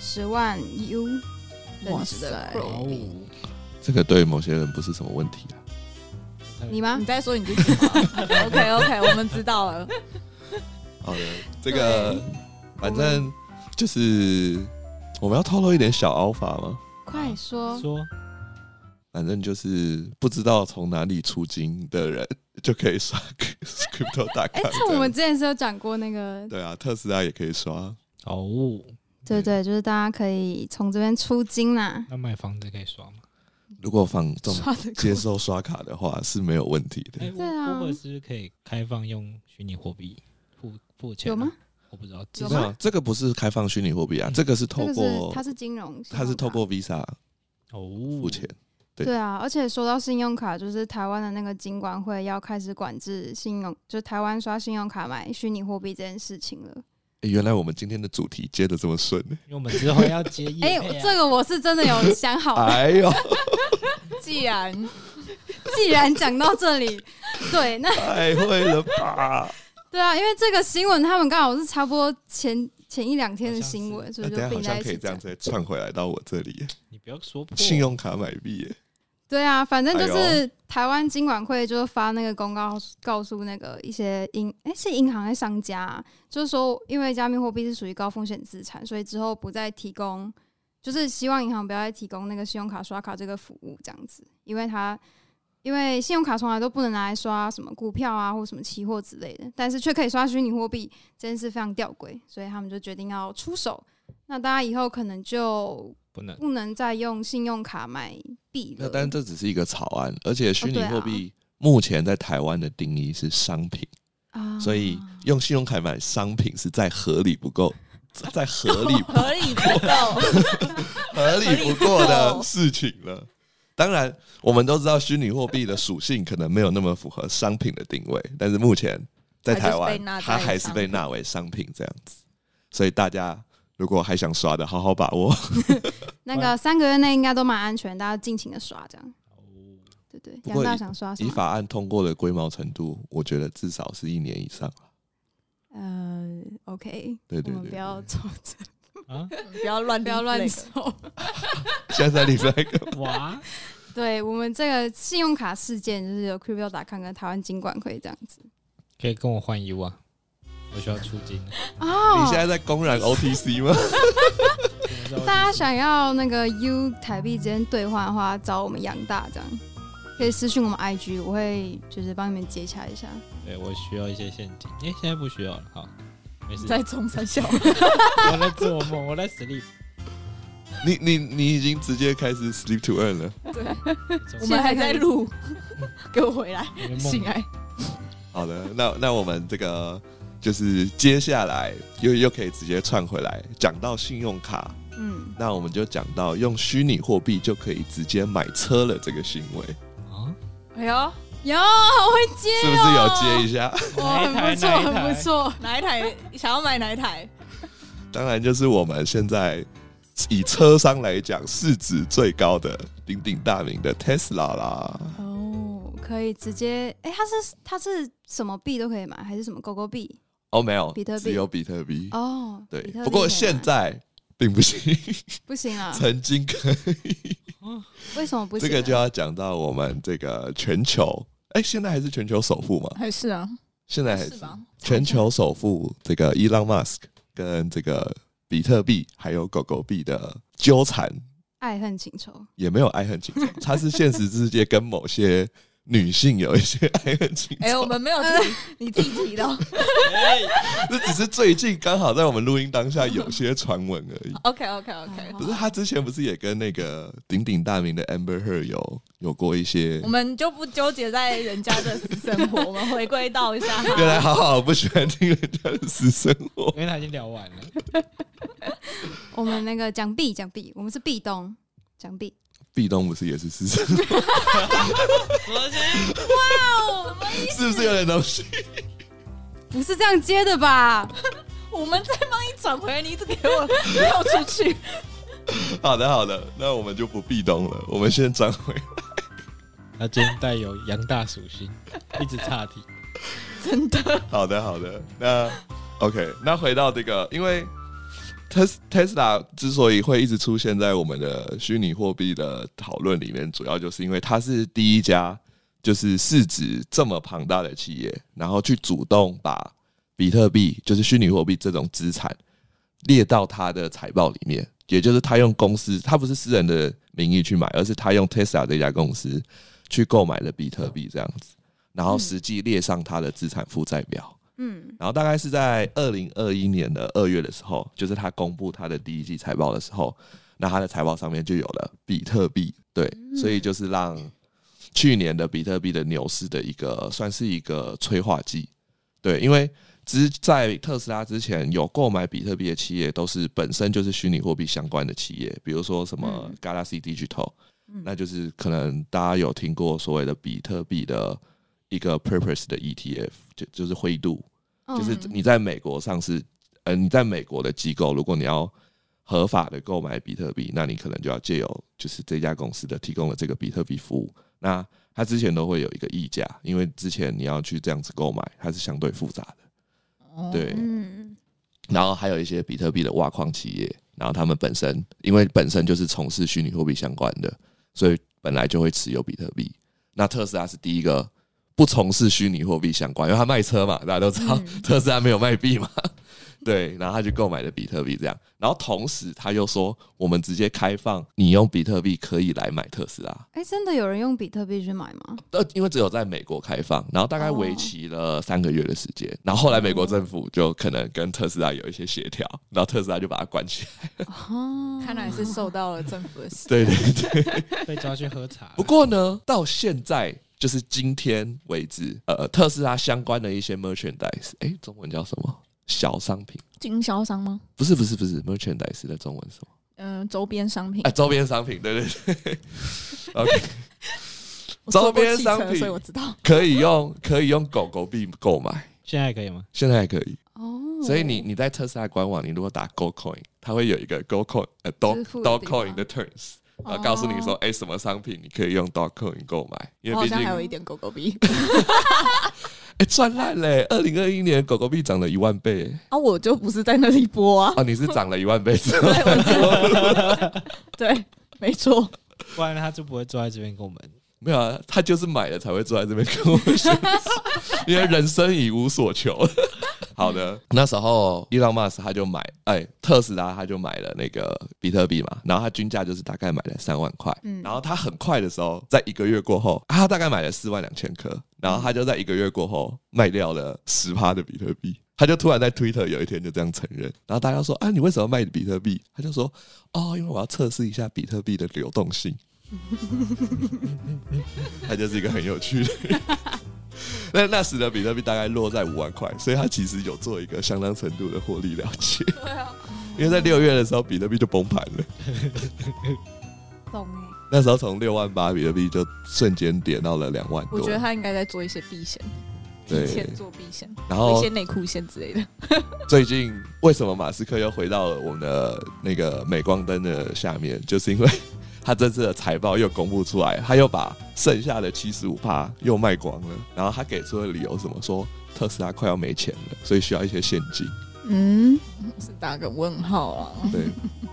Speaker 4: 十万 U 等值的
Speaker 2: 哇塞
Speaker 1: 这个对某些人不是什么问题啊。
Speaker 4: 你吗
Speaker 2: 你？再说你自己吗？[LAUGHS] OK OK，我们知道了。
Speaker 1: 好的，这个反正就是我们要透露一点小 alpha 吗？
Speaker 4: 快说，
Speaker 3: 说
Speaker 1: 反正就是不知道从哪里出金的人就可以刷 [LAUGHS] crypto 大
Speaker 4: 哎、
Speaker 1: 卡。
Speaker 4: 这我们之前是有讲过那个，
Speaker 1: 对啊，特斯拉也可以刷。
Speaker 3: 哦，
Speaker 4: 对对，就是大家可以从这边出金啦、
Speaker 3: 那买房子可以刷吗？
Speaker 1: 如果房接受刷卡的话是没有问题的。
Speaker 3: 哎，
Speaker 4: 对啊
Speaker 3: 或者是可以开放用虚拟货币付付钱？
Speaker 4: 有吗？？
Speaker 3: 我不知道，
Speaker 1: 没有，这个不是开放虚拟货币啊，这个是透过
Speaker 4: 它是金融，
Speaker 1: 它是透过 Visa
Speaker 3: 哦
Speaker 1: 付钱。对
Speaker 4: 对啊，而且说到信用卡，就是台湾的那个金管会要开始管制信用，就是台湾刷信用卡买虚拟货币这件事情了。
Speaker 1: 原来我们今天的主题接的这么顺，[LAUGHS]
Speaker 3: 因为我们之后要接业
Speaker 4: 哎、这个我是真的有想好的。
Speaker 1: 哎呦，[LAUGHS]
Speaker 2: 既然
Speaker 4: 既然讲到这里，对，那
Speaker 1: 太会了吧？[LAUGHS]
Speaker 4: 对啊，因为这个新闻他们刚好是差不多前前一两天的新闻，所以就并在
Speaker 1: 像可以这样。再串回来到我这里
Speaker 3: 不要说破
Speaker 1: 信用卡买币耶。
Speaker 4: 对啊，反正就
Speaker 1: 哎
Speaker 4: 是台湾金管会就发那个公告，告诉那个一些银哎、是银行还是商家、啊，就是说因为加密货币是属于高风险资产，所以之后不再提供，就是希望银行不要再提供那个信用卡刷卡这个服务这样子，因为它因为信用卡从来都不能拿来刷什么股票啊或什么期货之类的，但是却可以刷虚拟货币，这件事非常吊诡，所以他们就决定要出手。那大家以后可能就
Speaker 3: 不能
Speaker 4: 不能再用信用卡买币了。
Speaker 1: 那但这只是一个草案，而且虚拟货币目前在台湾的定义是商品，
Speaker 4: 啊
Speaker 1: 所以用信用卡买商品是再合理不够，[LAUGHS] 再合理
Speaker 2: 合理不够，
Speaker 1: 合理不过的事情了。当然，我们都知道虚拟货币的属性可能没有那么符合商品的定位，但是目前在台湾
Speaker 2: 它
Speaker 1: 还是被纳为商品这样子。所以大家如果还想刷的，好好把握。[LAUGHS]
Speaker 4: 那个三个月内应该都蛮安全，大家尽情的刷这样。
Speaker 3: 哦
Speaker 4: 对对，杨大想刷什么？
Speaker 1: 以法案通过的龟毛程度，我觉得至少是一年以上。
Speaker 4: 呃，OK，
Speaker 1: 对对对
Speaker 4: 我们不要走这，
Speaker 3: 啊，
Speaker 2: 不要乱
Speaker 4: 不要乱
Speaker 2: 立 flag
Speaker 4: 走。[LAUGHS]
Speaker 1: 现在你那个
Speaker 3: 哇，
Speaker 4: 对我们这个信用卡事件，就是有 Crypto 打康跟台湾金管会这样子。
Speaker 3: 可以跟我换 U 啊，我需要出金。
Speaker 4: 哦
Speaker 1: 你现在在公然 OTC 吗？
Speaker 4: 大家想要那个 U 台币之间兑换的话，找我们杨大这样，可以私信我们 IG，我会就是帮你们接洽一下。
Speaker 3: 对我需要一些现金，诶，现在不需要了，好，没事。
Speaker 2: 在中山小，[LAUGHS]
Speaker 3: 我在做梦，我在 sleep。
Speaker 1: 你你你已经直接开始 sleep to earn 了。
Speaker 2: 我们还在录，给我回来，醒来。
Speaker 1: 好的，那那我们这个就是接下来又又可以直接串回来，讲到信用卡，
Speaker 4: 嗯，
Speaker 1: 那我们就讲到用虚拟货币就可以直接买车了这个行为，
Speaker 3: 啊，
Speaker 2: 哎呦，
Speaker 4: 有好会接
Speaker 1: 是不是有接一下？
Speaker 4: 哇，很不错，很不错。
Speaker 2: 哪一台想要买哪一台？
Speaker 1: 当然就是我们现在以车商来讲市值最高的鼎鼎大名的 Tesla 啦。
Speaker 4: 哦，可以直接，哎、它是它是什么币都可以买，还是什么狗狗币？
Speaker 1: 哦，没有，
Speaker 4: 比特币
Speaker 1: 只有比特币。
Speaker 4: 哦，
Speaker 1: 对不过现在并不行，[LAUGHS]
Speaker 4: 不行啊，[LAUGHS]
Speaker 1: 曾经可以。
Speaker 4: 为什么不行啊？
Speaker 1: 这个就要讲到我们这个全球，哎，现在还是全球首富吗？
Speaker 2: 还是啊？
Speaker 1: 现在还是？全球首富这个 Elon Musk 跟这个比特币还有狗狗币的纠缠，
Speaker 4: 爱恨情仇。
Speaker 1: 也没有爱恨情仇，他是现实世界跟某些女性有一些爱恨情
Speaker 2: 哎、我
Speaker 1: 仇。
Speaker 2: 们没有提，你自己提到。[LAUGHS]
Speaker 1: 这只是最近刚好在我们录音当下有些传闻而已。
Speaker 2: OK OK OK，
Speaker 4: 哦
Speaker 1: 不是他之前不是也跟那个鼎鼎大名的 Amber Heard 有有过一些
Speaker 2: 我？们就不纠结在人家的私生活，我们回归到一下 [LAUGHS]
Speaker 1: 原来
Speaker 2: 他。
Speaker 1: 好好不喜欢听人家的私生活。
Speaker 3: 因为他已经聊完了。[LAUGHS]
Speaker 4: 我们那个讲币讲币，我们是壁咚讲币。
Speaker 1: 壁咚不是也是私生活？是不是有点东西？
Speaker 4: 不是这样接的吧？[LAUGHS]
Speaker 2: 我们再帮你转回来，你一直给我绕出去。
Speaker 1: 好的，好的，那我们就不壁咚了，我们先转回。
Speaker 3: 他今天带有杨大属性，一直岔题。[LAUGHS]
Speaker 2: 真的，
Speaker 1: 好的，好的，那 OK，那回到这个，因为 Tesla 之所以会一直出现在我们的虚拟货币的讨论里面，主要就是因为它是第一家就是市值这么庞大的企业，然后去主动把比特币，就是虚拟货币这种资产列到它的财报里面，也就是他用公司，他不是私人的名义去买，而是他用 Tesla 这家公司去购买了比特币这样子，然后实际列上他的资产负债表。
Speaker 4: 嗯。
Speaker 1: 然后大概是在二零二一年的二月的时候，就是他公布他的第一季财报的时候，那他的财报上面就有了比特币，对，所以就是让去年的比特币的牛市的一个算是一个催化剂，对，因为之在特斯拉之前有购买比特币的企业都是本身就是虚拟货币相关的企业，比如说什么
Speaker 2: 嗯。
Speaker 1: Galaxy Digital，、
Speaker 2: 嗯。
Speaker 1: 那就是可能大家有听过所谓的比特币的一个 purpose 的 ETF，就就是灰度。就是
Speaker 4: 嗯
Speaker 1: 你在美国上市，呃，你在美国的机构，如果你要合法的购买比特币，那你可能就要借由就是这家公司的提供的这个比特币服务。那它之前都会有一个溢价，因为之前你要去这样子购买，它是相对复杂的。对，
Speaker 4: 嗯
Speaker 1: 然后还有一些比特币的挖矿企业，然后他们本身因为本身就是从事虚拟货币相关的，所以本来就会持有比特币。那特斯拉是第一个不从事虚拟货币相关，因为他卖车嘛，大家都知道、
Speaker 2: 嗯 [LAUGHS]
Speaker 1: 特斯拉没有卖币嘛，[LAUGHS] 对，然后他就购买了比特币这样，然后同时他又说，我们直接开放你用比特币可以来买特斯拉，
Speaker 4: 哎、真的有人用比特币去买吗？
Speaker 1: 呃，因为只有在美国开放，然后大概为期了三个月的时间，然后后来美国政府就可能跟特斯拉有一些协调，然后特斯拉就把它关起来。
Speaker 4: 哦，
Speaker 2: 看来是受到了政府的 [LAUGHS]
Speaker 1: 对对对。
Speaker 3: 被抓去喝茶。
Speaker 1: 不过呢，到现在就是今天为止，呃，特斯拉相关的一些 merchandise，哎，中文叫什么？小商品？
Speaker 2: 经销商吗？
Speaker 1: 不是不是不是，merchandise 的中文是什么？
Speaker 2: 嗯、周边商品
Speaker 1: 哎，。周边商品，对对对。[LAUGHS] OK，周边商品
Speaker 2: 所以我知道。
Speaker 1: 可以用可以用狗狗币购买，
Speaker 3: 现在还可以吗？
Speaker 1: 现在还可以。
Speaker 4: 哦，
Speaker 1: 所以你你在特斯拉官网，你如果打 Go Coin，它会有一个 Go Coin 呃 Dog Dog Coin 的 terms，然后告诉你说，哎、什么商品你可以用 Dog Coin 购买，因为毕竟
Speaker 2: 像还有一点狗狗币。[LAUGHS]
Speaker 1: 哎，赚烂嘞！二零二一年狗狗币涨了一万倍
Speaker 2: 啊，我就不是在那里播啊。
Speaker 1: 啊，你 [LAUGHS] 是涨了一万倍，
Speaker 2: 对，我对，没错。
Speaker 3: 不然他就不会坐在这边跟我们。
Speaker 1: 没有啊，他就是买了才会坐在这边跟我们说，[LAUGHS] 因为人生已无所求。好的，那时候伊朗马斯他就买，哎，特斯拉他就买了那个比特币嘛，然后他均价就是大概买了三万块，嗯，然后他很快的时候，在一个月过后，他大概买了四万两千颗，然后他就在一个月过后卖掉了十趴的比特币，他就突然在 Twitter 有一天就这样承认，然后大家说啊，你为什么卖比特币？他就说哦，因为我要测试一下比特币的流动性。[LAUGHS] 他就是一个很有趣的。那那时的比特币大概落在五万块，所以他其实有做一个相当程度的获利了结。对啊，[LAUGHS] 因为在六月的时候，比特币就崩盘了。
Speaker 4: 懂
Speaker 1: 那时候从六万八比特币就瞬间跌到了两万多。
Speaker 2: 我觉得他应该在做一些避险，
Speaker 1: 对，
Speaker 2: 做避险，
Speaker 1: 然后
Speaker 2: 一些内裤线之类的。[LAUGHS]
Speaker 1: 最近为什么马斯克又回到了我们的那个镁光灯的下面？就是因为。他这次的财报又公布出来，他又把剩下的七十五趴又卖光了。然后他给出的理由什么？说特斯拉快要没钱了，所以需要一些现金。
Speaker 2: 嗯，是打个问号啊。
Speaker 1: 对，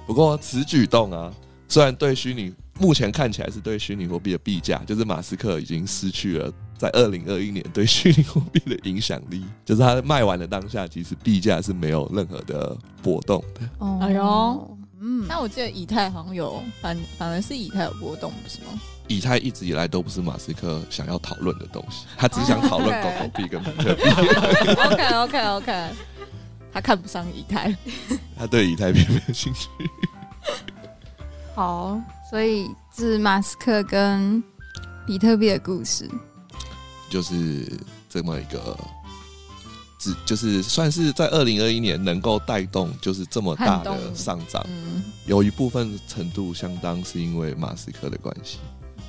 Speaker 1: 不过此举动啊，虽然对虚拟目前看起来是对虚拟货币的币价，就是马斯克已经失去了在二零二一年对虚拟货币的影响力。就是他卖完的当下，其实币价是没有任何的波动的。
Speaker 2: 哦，哎呦。嗯，那我记得以太好像有反反而是以太有波动，不是吗？
Speaker 1: 以太一直以来都不是马斯克想要讨论的东西，[LAUGHS] 他只想讨论狗狗币跟比特币。
Speaker 2: OK OK OK，他看不上以太，[LAUGHS]
Speaker 1: 他对以太币没有兴趣。
Speaker 4: 好，所以是马斯克跟比特币的故事，
Speaker 1: 就是这么一个。只就是算是在二零二一年能够带动就是这么大的上涨，有一部分程度相当是因为马斯克的关系，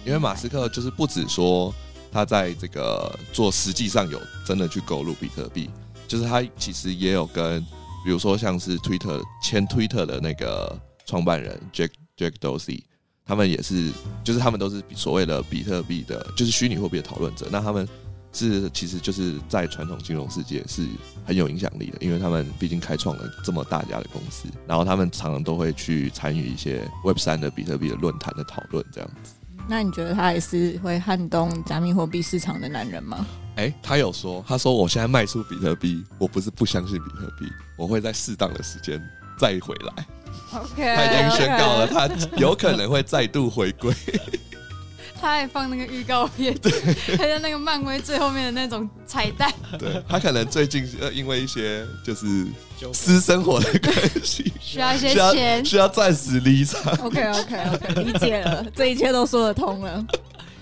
Speaker 1: 因为马斯克就是不止说他在这个做实际上有真的去购入比特币，就是他其实也有跟比如说像是 Twitter 前 Twitter 的那个创办人 Jack Jack Dorsey，他们也是就是他们都是所谓的比特币的，就是虚拟货币的讨论者，那他们。是，其实就是在传统金融世界是很有影响力的，因为他们毕竟开创了这么大家的公司，然后他们常常都会去参与一些 Web 三的比特币的论坛的讨论，这样子。
Speaker 2: 那你觉得他也是会撼动加密货币市场的男人吗？
Speaker 1: 哎，他有说，他说我现在卖出比特币，我不是不相信比特币，我会在适当的时间再回来。
Speaker 2: OK，
Speaker 1: 他已经宣告了，他有可能会再度回归。
Speaker 4: 他还放那个预告片，
Speaker 1: 对，
Speaker 4: 还在那个漫威最后面的那种彩蛋。
Speaker 1: 对他可能最近呃，因为一些就是私生活的关系，
Speaker 4: 需要一些钱，
Speaker 1: 需要暂时离场。
Speaker 2: OK OK OK，理解了，这一切都说得通了。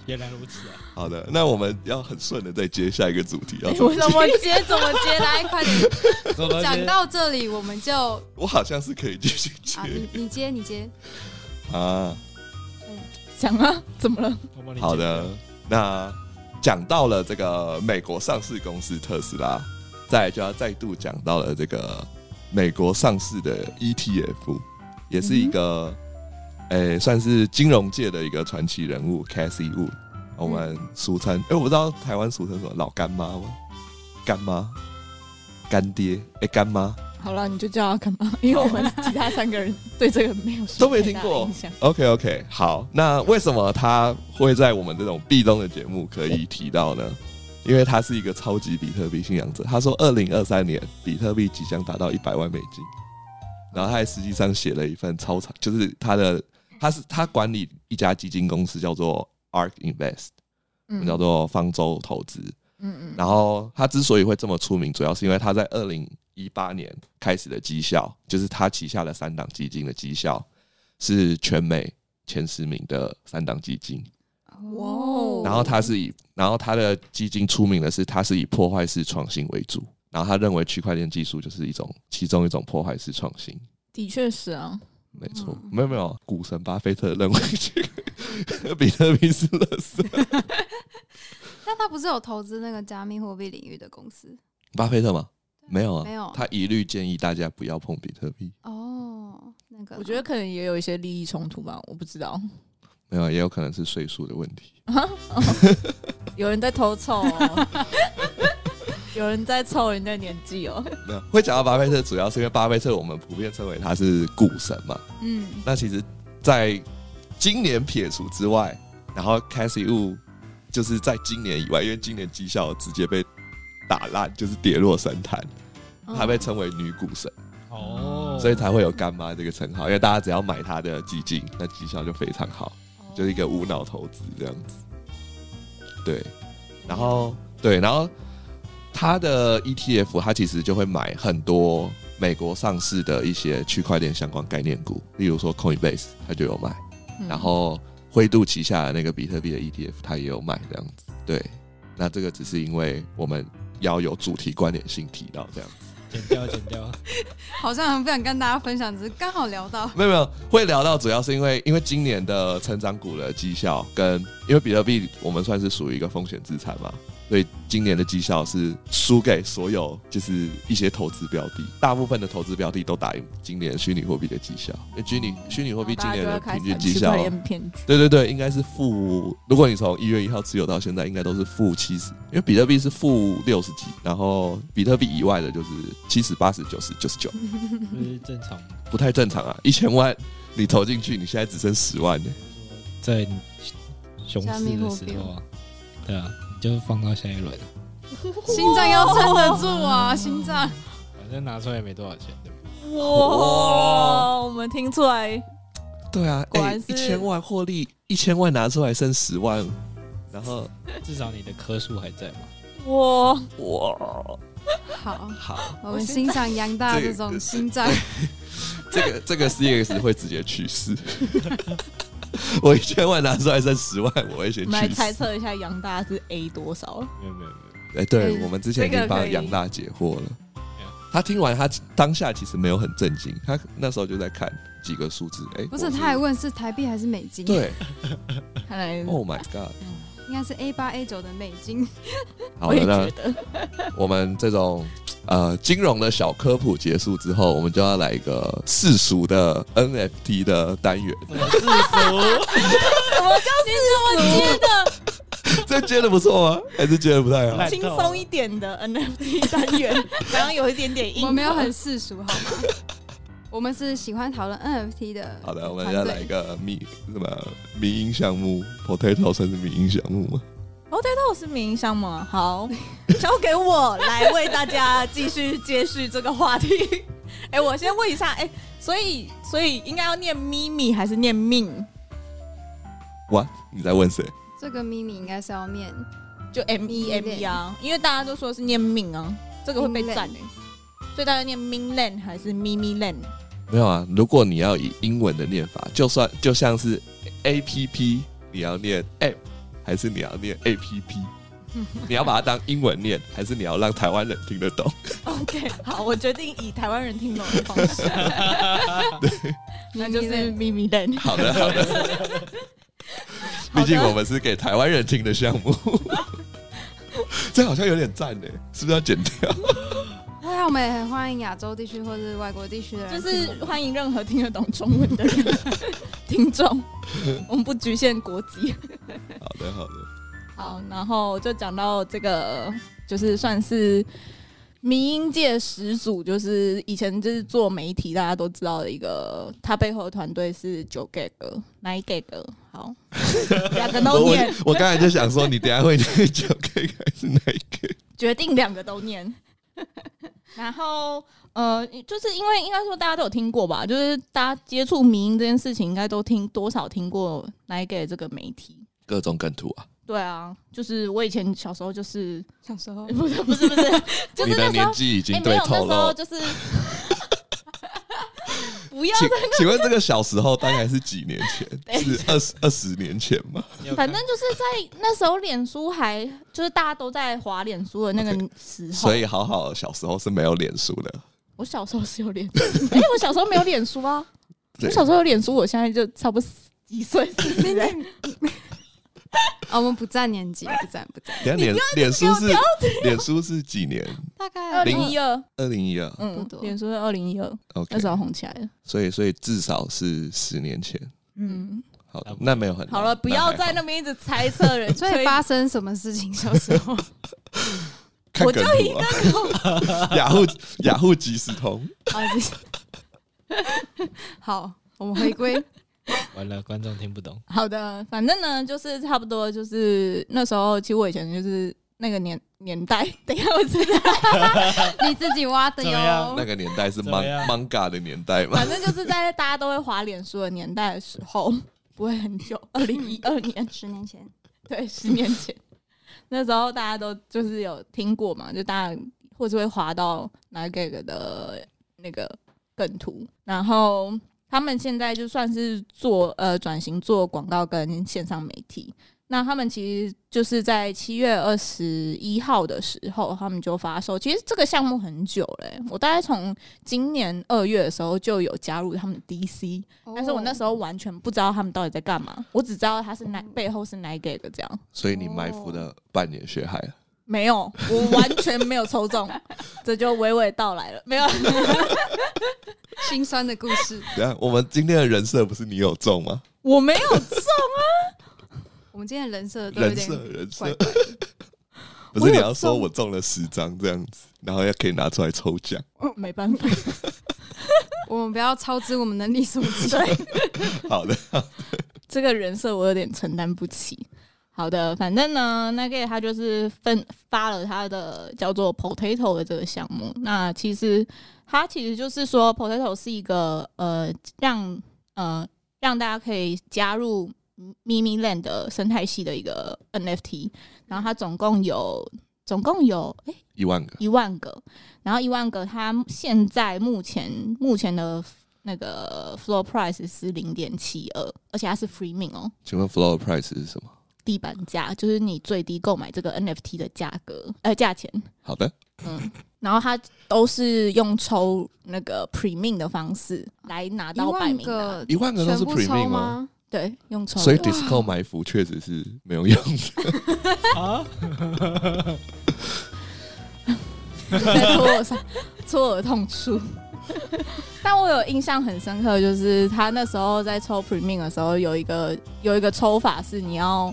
Speaker 3: 原来如此啊！
Speaker 1: 好的，那我们要很顺的再接下一个主题，要 [LAUGHS]
Speaker 4: 怎么接？怎么接？来，快点！讲到这里，我们就
Speaker 1: 我好像是可以继续接。
Speaker 4: 你你接，你接
Speaker 1: 啊。
Speaker 2: 讲啊，[LAUGHS] 怎么了？
Speaker 1: 好的，那讲到了这个美国上市公司特斯拉，再就要再度讲到了这个美国上市的 ETF，也是一个诶，算是金融界的一个传奇人物 Cassie Wood，我们俗称哎，我不知道台湾俗称什么老干妈吗？干妈、干爹哎，干妈。
Speaker 2: 好了，你就叫他干嘛？因为我们其他三个人对这个没有
Speaker 1: 都没听过。OK OK，好，那为什么他会在我们这种壁咚的节目可以提到呢？因为他是一个超级比特币信仰者。他说，二零二三年比特币即将达到一百万美金。然后他还实际上写了一份超长，就是他的，他是他管理一家基金公司，叫做 Ark Invest，叫做方舟投资。嗯嗯。然后他之所以会这么出名，主要是因为他在二零。一八年开始的绩效，就是他旗下的三档基金的绩效是全美前十名的三档基金。哇！然后他是以，然后他的基金出名的是，他是以破坏式创新为主。然后他认为区块链技术就是一种其中一种破坏式创新。
Speaker 2: 的确是啊，
Speaker 1: 没错，没有没有，股神巴菲特认为这个比特币是垃圾。[LAUGHS]
Speaker 4: 但他不是有投资那个加密货币领域的公司？
Speaker 1: 巴菲特吗？没有啊，
Speaker 4: 没有。
Speaker 1: 他一律建议大家不要碰比特币。
Speaker 4: 哦，那个，
Speaker 2: 我觉得可能也有一些利益冲突吧，我不知道。
Speaker 1: 没有，也有可能是税数的问题。[LAUGHS]
Speaker 2: 有人在偷凑。[LAUGHS] 有人在凑人家年纪哦。
Speaker 1: 没有会讲到巴菲特，主要是因为巴菲特我们普遍称为他是股神嘛。
Speaker 2: 嗯，
Speaker 1: 那其实，在今年撇除之外，然后 Cassie Wu 就是在今年以外，因为今年绩效直接被打烂，就是跌落神坛，她被称为女股神，
Speaker 3: 哦，
Speaker 1: 所以才会有干妈这个称号。因为大家只要买她的基金，那绩效就非常好，就是一个无脑投资这样子。对，然后对，然后他的 ETF，他其实就会买很多美国上市的一些区块链相关概念股，例如说 Coinbase，他就有买。
Speaker 2: 嗯
Speaker 1: 然后灰度旗下的那个比特币的 ETF，它也有买这样子。对，那这个只是因为我们要有主题关联性提到这样子。
Speaker 3: 剪掉剪掉，[LAUGHS]
Speaker 4: 好像很不想跟大家分享，只是刚好聊到。
Speaker 1: 没有没有，会聊到主要是因为因为今年的成长股的绩效跟因为比特币我们算是属于一个风险资产嘛，所以今年的绩效是输给所有就是一些投资标的，大部分的投资标的都打赢今年虚拟货币的绩效。那虚拟虚拟货币今年的平均绩效。对对对，应该是负。如果你从一月一号持有到现在，应该都是负七十，因为比特币是负六十几，然后比特币以外的就是七十、八十、九十、九十九，
Speaker 3: 不是正常吗？
Speaker 1: 不太正常啊！一千万你投进去，你现在只剩十万呢。
Speaker 3: 在熊市的时候啊，对啊，你就放到下一轮啊，[LAUGHS]
Speaker 4: 心脏要撑得住啊，心脏。
Speaker 3: 反正拿出来也没多少钱，对吧？
Speaker 2: 哇，我们听出来，
Speaker 1: 对啊，哎、一千万获利，一千万拿出来剩十万，然后 [LAUGHS]
Speaker 3: 至少你的颗数还在嘛。
Speaker 2: 哇，
Speaker 1: 哇，
Speaker 4: 好，
Speaker 1: 好，
Speaker 4: 我们欣赏杨大这
Speaker 1: 这
Speaker 4: 种心脏。
Speaker 1: 这个这个 CX 会直接去世。[LAUGHS] [LAUGHS] 我一千万拿出来剩十万，我会先
Speaker 2: 我们来
Speaker 1: 去。
Speaker 2: 猜测一下杨大是 A 多少？
Speaker 3: 没有没有没有，
Speaker 1: 哎、对
Speaker 4: 哎
Speaker 1: 我们之前已经帮杨大解惑了。他听完，他当下其实没有很震惊，他那时候就在看几个数字。哎、
Speaker 4: 不是，
Speaker 1: 我
Speaker 4: 他还问是台币还是美金？，
Speaker 1: 对 [LAUGHS]
Speaker 2: 看来
Speaker 1: ，Oh my god！
Speaker 4: 应该是 A 八 A 九的美金。
Speaker 1: 好的，
Speaker 2: 觉
Speaker 1: 那，[LAUGHS] 我们这种呃金融的小科普结束之后，我们就要来一个世俗的 NFT 的单元。[LAUGHS]
Speaker 3: 世俗，
Speaker 2: 你怎么接的 [LAUGHS]
Speaker 1: 这接的不错吗？还是接的不太好？
Speaker 3: 烂
Speaker 2: 轻松一点的 NFT 单元？然后有一点点硬，
Speaker 4: 我们没有很世俗，好吗？我们是喜欢讨论 NFT 的。
Speaker 1: 好的，我们要来一个迷什么迷音项目？Potato 算是迷音项目吗
Speaker 2: ？Potato 是名商吗？好，[LAUGHS] 交给我来为大家继续接续这个话题。[LAUGHS] 哎、我先问一下，哎、所以所以应该要念咪咪还是念命？
Speaker 1: 哇，你在问谁？
Speaker 4: 这个咪咪应该是要念
Speaker 2: 就 M E M E 啊，因为大家都说是念命啊，这个会被赞哎、所以大家念 Min Land 还是咪咪 Land？
Speaker 1: 没有啊，如果你要以英文的念法，就算就像是 A P P，你要念 App 还是你要念 A P P？[LAUGHS] 你要把它当英文念，还是你要让台湾人听得懂
Speaker 2: ？OK，好，我决定以台湾人听懂的方式，[LAUGHS] 那就是咪咪 Land。
Speaker 1: 好的，好的。[LAUGHS] 毕竟我们是给台湾人听的项目，这好像有点赞呢，是不是要剪掉？
Speaker 4: 对啊，我们也很欢迎亚洲地区或者是外国地区的人
Speaker 2: 就是欢迎任何听得懂中文的人 [LAUGHS] 听众，我们不局限国籍。
Speaker 1: 好的，好的。
Speaker 2: 好，然后就讲到这个，就是算是民音界始祖，就是以前就是做媒体，大家都知道的一个，他背后的团队是九 gag、nine gag。好，两个都念，
Speaker 1: 我刚才就想说，你等下会念九 K 还是哪一个？
Speaker 2: 决定两个都念。[LAUGHS] 然后呃，就是因为应该说大家都有听过吧，就是大家接触民音这件事情，应该都听多少听过 gag 这个媒体。
Speaker 1: 各种梗图啊！
Speaker 2: 对啊，就是我以前小时候就是
Speaker 4: 小时候
Speaker 2: 不是不是不是，就是
Speaker 1: 你的
Speaker 2: 那时候
Speaker 1: 年纪已经对透
Speaker 2: 有那时候。就是不要
Speaker 1: 请请问这个小时候大概是几年前？[LAUGHS] 是二十二十年前吗？
Speaker 2: 反正就是在那时候，脸书还就是大家都在划脸书的那个时候，
Speaker 1: 所以好好小时候是没有脸书的。
Speaker 2: 我小时候是有脸书，哎、我小时候没有脸书啊，[LAUGHS] 我小时候有脸书，我现在就差不多几岁，[LAUGHS] [LAUGHS]
Speaker 4: 我们不占年纪，不占不占，
Speaker 1: 等下脸脸书是脸书是几年？
Speaker 4: 大概
Speaker 2: 二零一二，
Speaker 1: 二零一二。
Speaker 2: 嗯脸书是二零一二
Speaker 1: ，OK，
Speaker 2: 那时候红起来了，
Speaker 1: 所以所以至少是十年前。
Speaker 2: 嗯，
Speaker 1: 好那没有很
Speaker 2: 好了，不要在那
Speaker 1: 那
Speaker 2: 边一直猜测人，[LAUGHS]
Speaker 4: 所以发生什么事情？小时候 [LAUGHS]
Speaker 2: 我就一
Speaker 1: 梗图。啊，雅虎雅虎即时通，
Speaker 4: 好，我们回归。[LAUGHS]
Speaker 3: 完了，观众听不懂。
Speaker 2: 好的，反正呢，就是差不多，就是那时候，其实我以前就是那个年年代，等一下我知道，[LAUGHS]
Speaker 4: 你自己挖的哟。
Speaker 1: 那。个年代是 man
Speaker 3: 样
Speaker 1: ？manga 的年代嘛
Speaker 2: 反，正就是在大家都会滑脸书的年代的时候，不会很久，[LAUGHS] 二零一二年，
Speaker 4: 十年前，
Speaker 2: 对，十年前，那时候大家都就是有听过嘛，就大家或者会滑到哪个的那个梗图，然后他们现在就算是做呃转型做广告跟线上媒体。那他们其实就是在七月二十一号的时候，他们就发售。其实这个项目很久嘞欸、我大概从今年二月的时候就有加入他们的 DC，但是我那时候完全不知道他们到底在干嘛，我只知道他是哪背后是哪给的这样。
Speaker 1: 所以你埋伏了半年血海了。
Speaker 2: 没有，我完全没有抽中，[LAUGHS] 这就娓娓道来了。没有，[LAUGHS]
Speaker 4: 心酸的故事。
Speaker 1: 对啊，我们今天的人设不是你有中吗？
Speaker 2: 我没有中啊，[LAUGHS]
Speaker 4: 我们今天的人设都有
Speaker 1: 人
Speaker 4: 点
Speaker 1: 设人设，
Speaker 4: 怪怪。
Speaker 1: 不是你要说我中了十张这样子，然后要可以拿出来抽奖。
Speaker 2: 没办法。
Speaker 4: 我们不要超支我们能力所及。
Speaker 1: 好的，
Speaker 2: 这个人设我有点承担不起。好的，反正呢，那个他就是分发了他的叫做 Potato 的这个项目。那其实它其实就是说，Potato 是一个呃让呃让大家可以加入 Mimi Land 的生态系的一个 NFT。然后它总共有总共有诶
Speaker 1: 一万个，
Speaker 2: 一万个，然后一万个，它现在目前目前的那个 floor price 是零点七二，而且它是 free mint 哦，
Speaker 1: 请问 floor price 是什么？
Speaker 2: 地板价就是你最低购买这个 NFT 的价格，呃，价钱，
Speaker 1: 好的，
Speaker 2: 嗯，然后它都是用抽那个 pre mint 的方式来拿到百
Speaker 4: 万
Speaker 2: 名的，
Speaker 4: 个
Speaker 1: 一万个都是 premium 吗？
Speaker 2: 对，用抽，
Speaker 1: 所以 Disco 埋伏确实是没有用的。[LAUGHS]
Speaker 3: 啊，
Speaker 2: 在戳我上戳我的痛处。[LAUGHS] 但我有印象很深刻，就是他那时候在抽 Premium 的时候，有一个有一个抽法是你要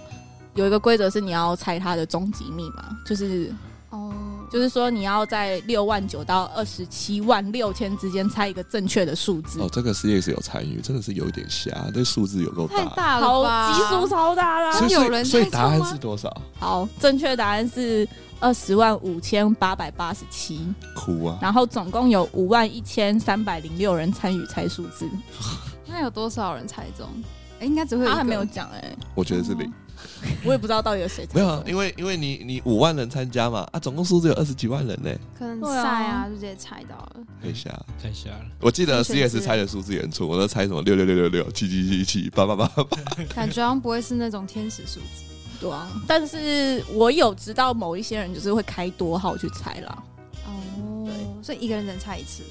Speaker 2: 有一个规则是你要猜他的终极密码，就是
Speaker 4: 哦，
Speaker 2: 就是说你要在六万九到二十七万六千之间猜一个正确的数字
Speaker 1: 哦，，这个 CS 有参与，真的是有点瞎，这数字有够
Speaker 4: 太
Speaker 1: 大。
Speaker 4: 大了
Speaker 2: 好
Speaker 4: 吧？
Speaker 2: 基数超大啦。
Speaker 1: 所以
Speaker 4: 有人
Speaker 1: 所以答案是多少？
Speaker 2: 好，正确答案是二十万五千八百八十七，
Speaker 1: 哭啊！
Speaker 2: 然后总共有五万一千三百零六人参与猜数字，[LAUGHS]
Speaker 4: 那有多少人猜中？哎，应该只会
Speaker 2: 他还没有讲哎、
Speaker 1: 我觉得是零，
Speaker 2: 我也不知道到底有谁猜。
Speaker 1: 没有啊，因为因为你你五万人参加嘛，啊，总共数字有二十几万人呢，
Speaker 4: 可能赛啊，就直接猜到了。
Speaker 1: 可以瞎。
Speaker 3: 太瞎了。
Speaker 1: 我记得 CS 猜的数字也很错，我都猜什么六六六六六七七七七八八八八，[LAUGHS]
Speaker 4: 感觉好像不会是那种天使数字。
Speaker 2: 对啊，但是我有知道某一些人就是会开多号去猜啦。
Speaker 4: 哦
Speaker 2: 对，
Speaker 4: 所以一个人能猜一次，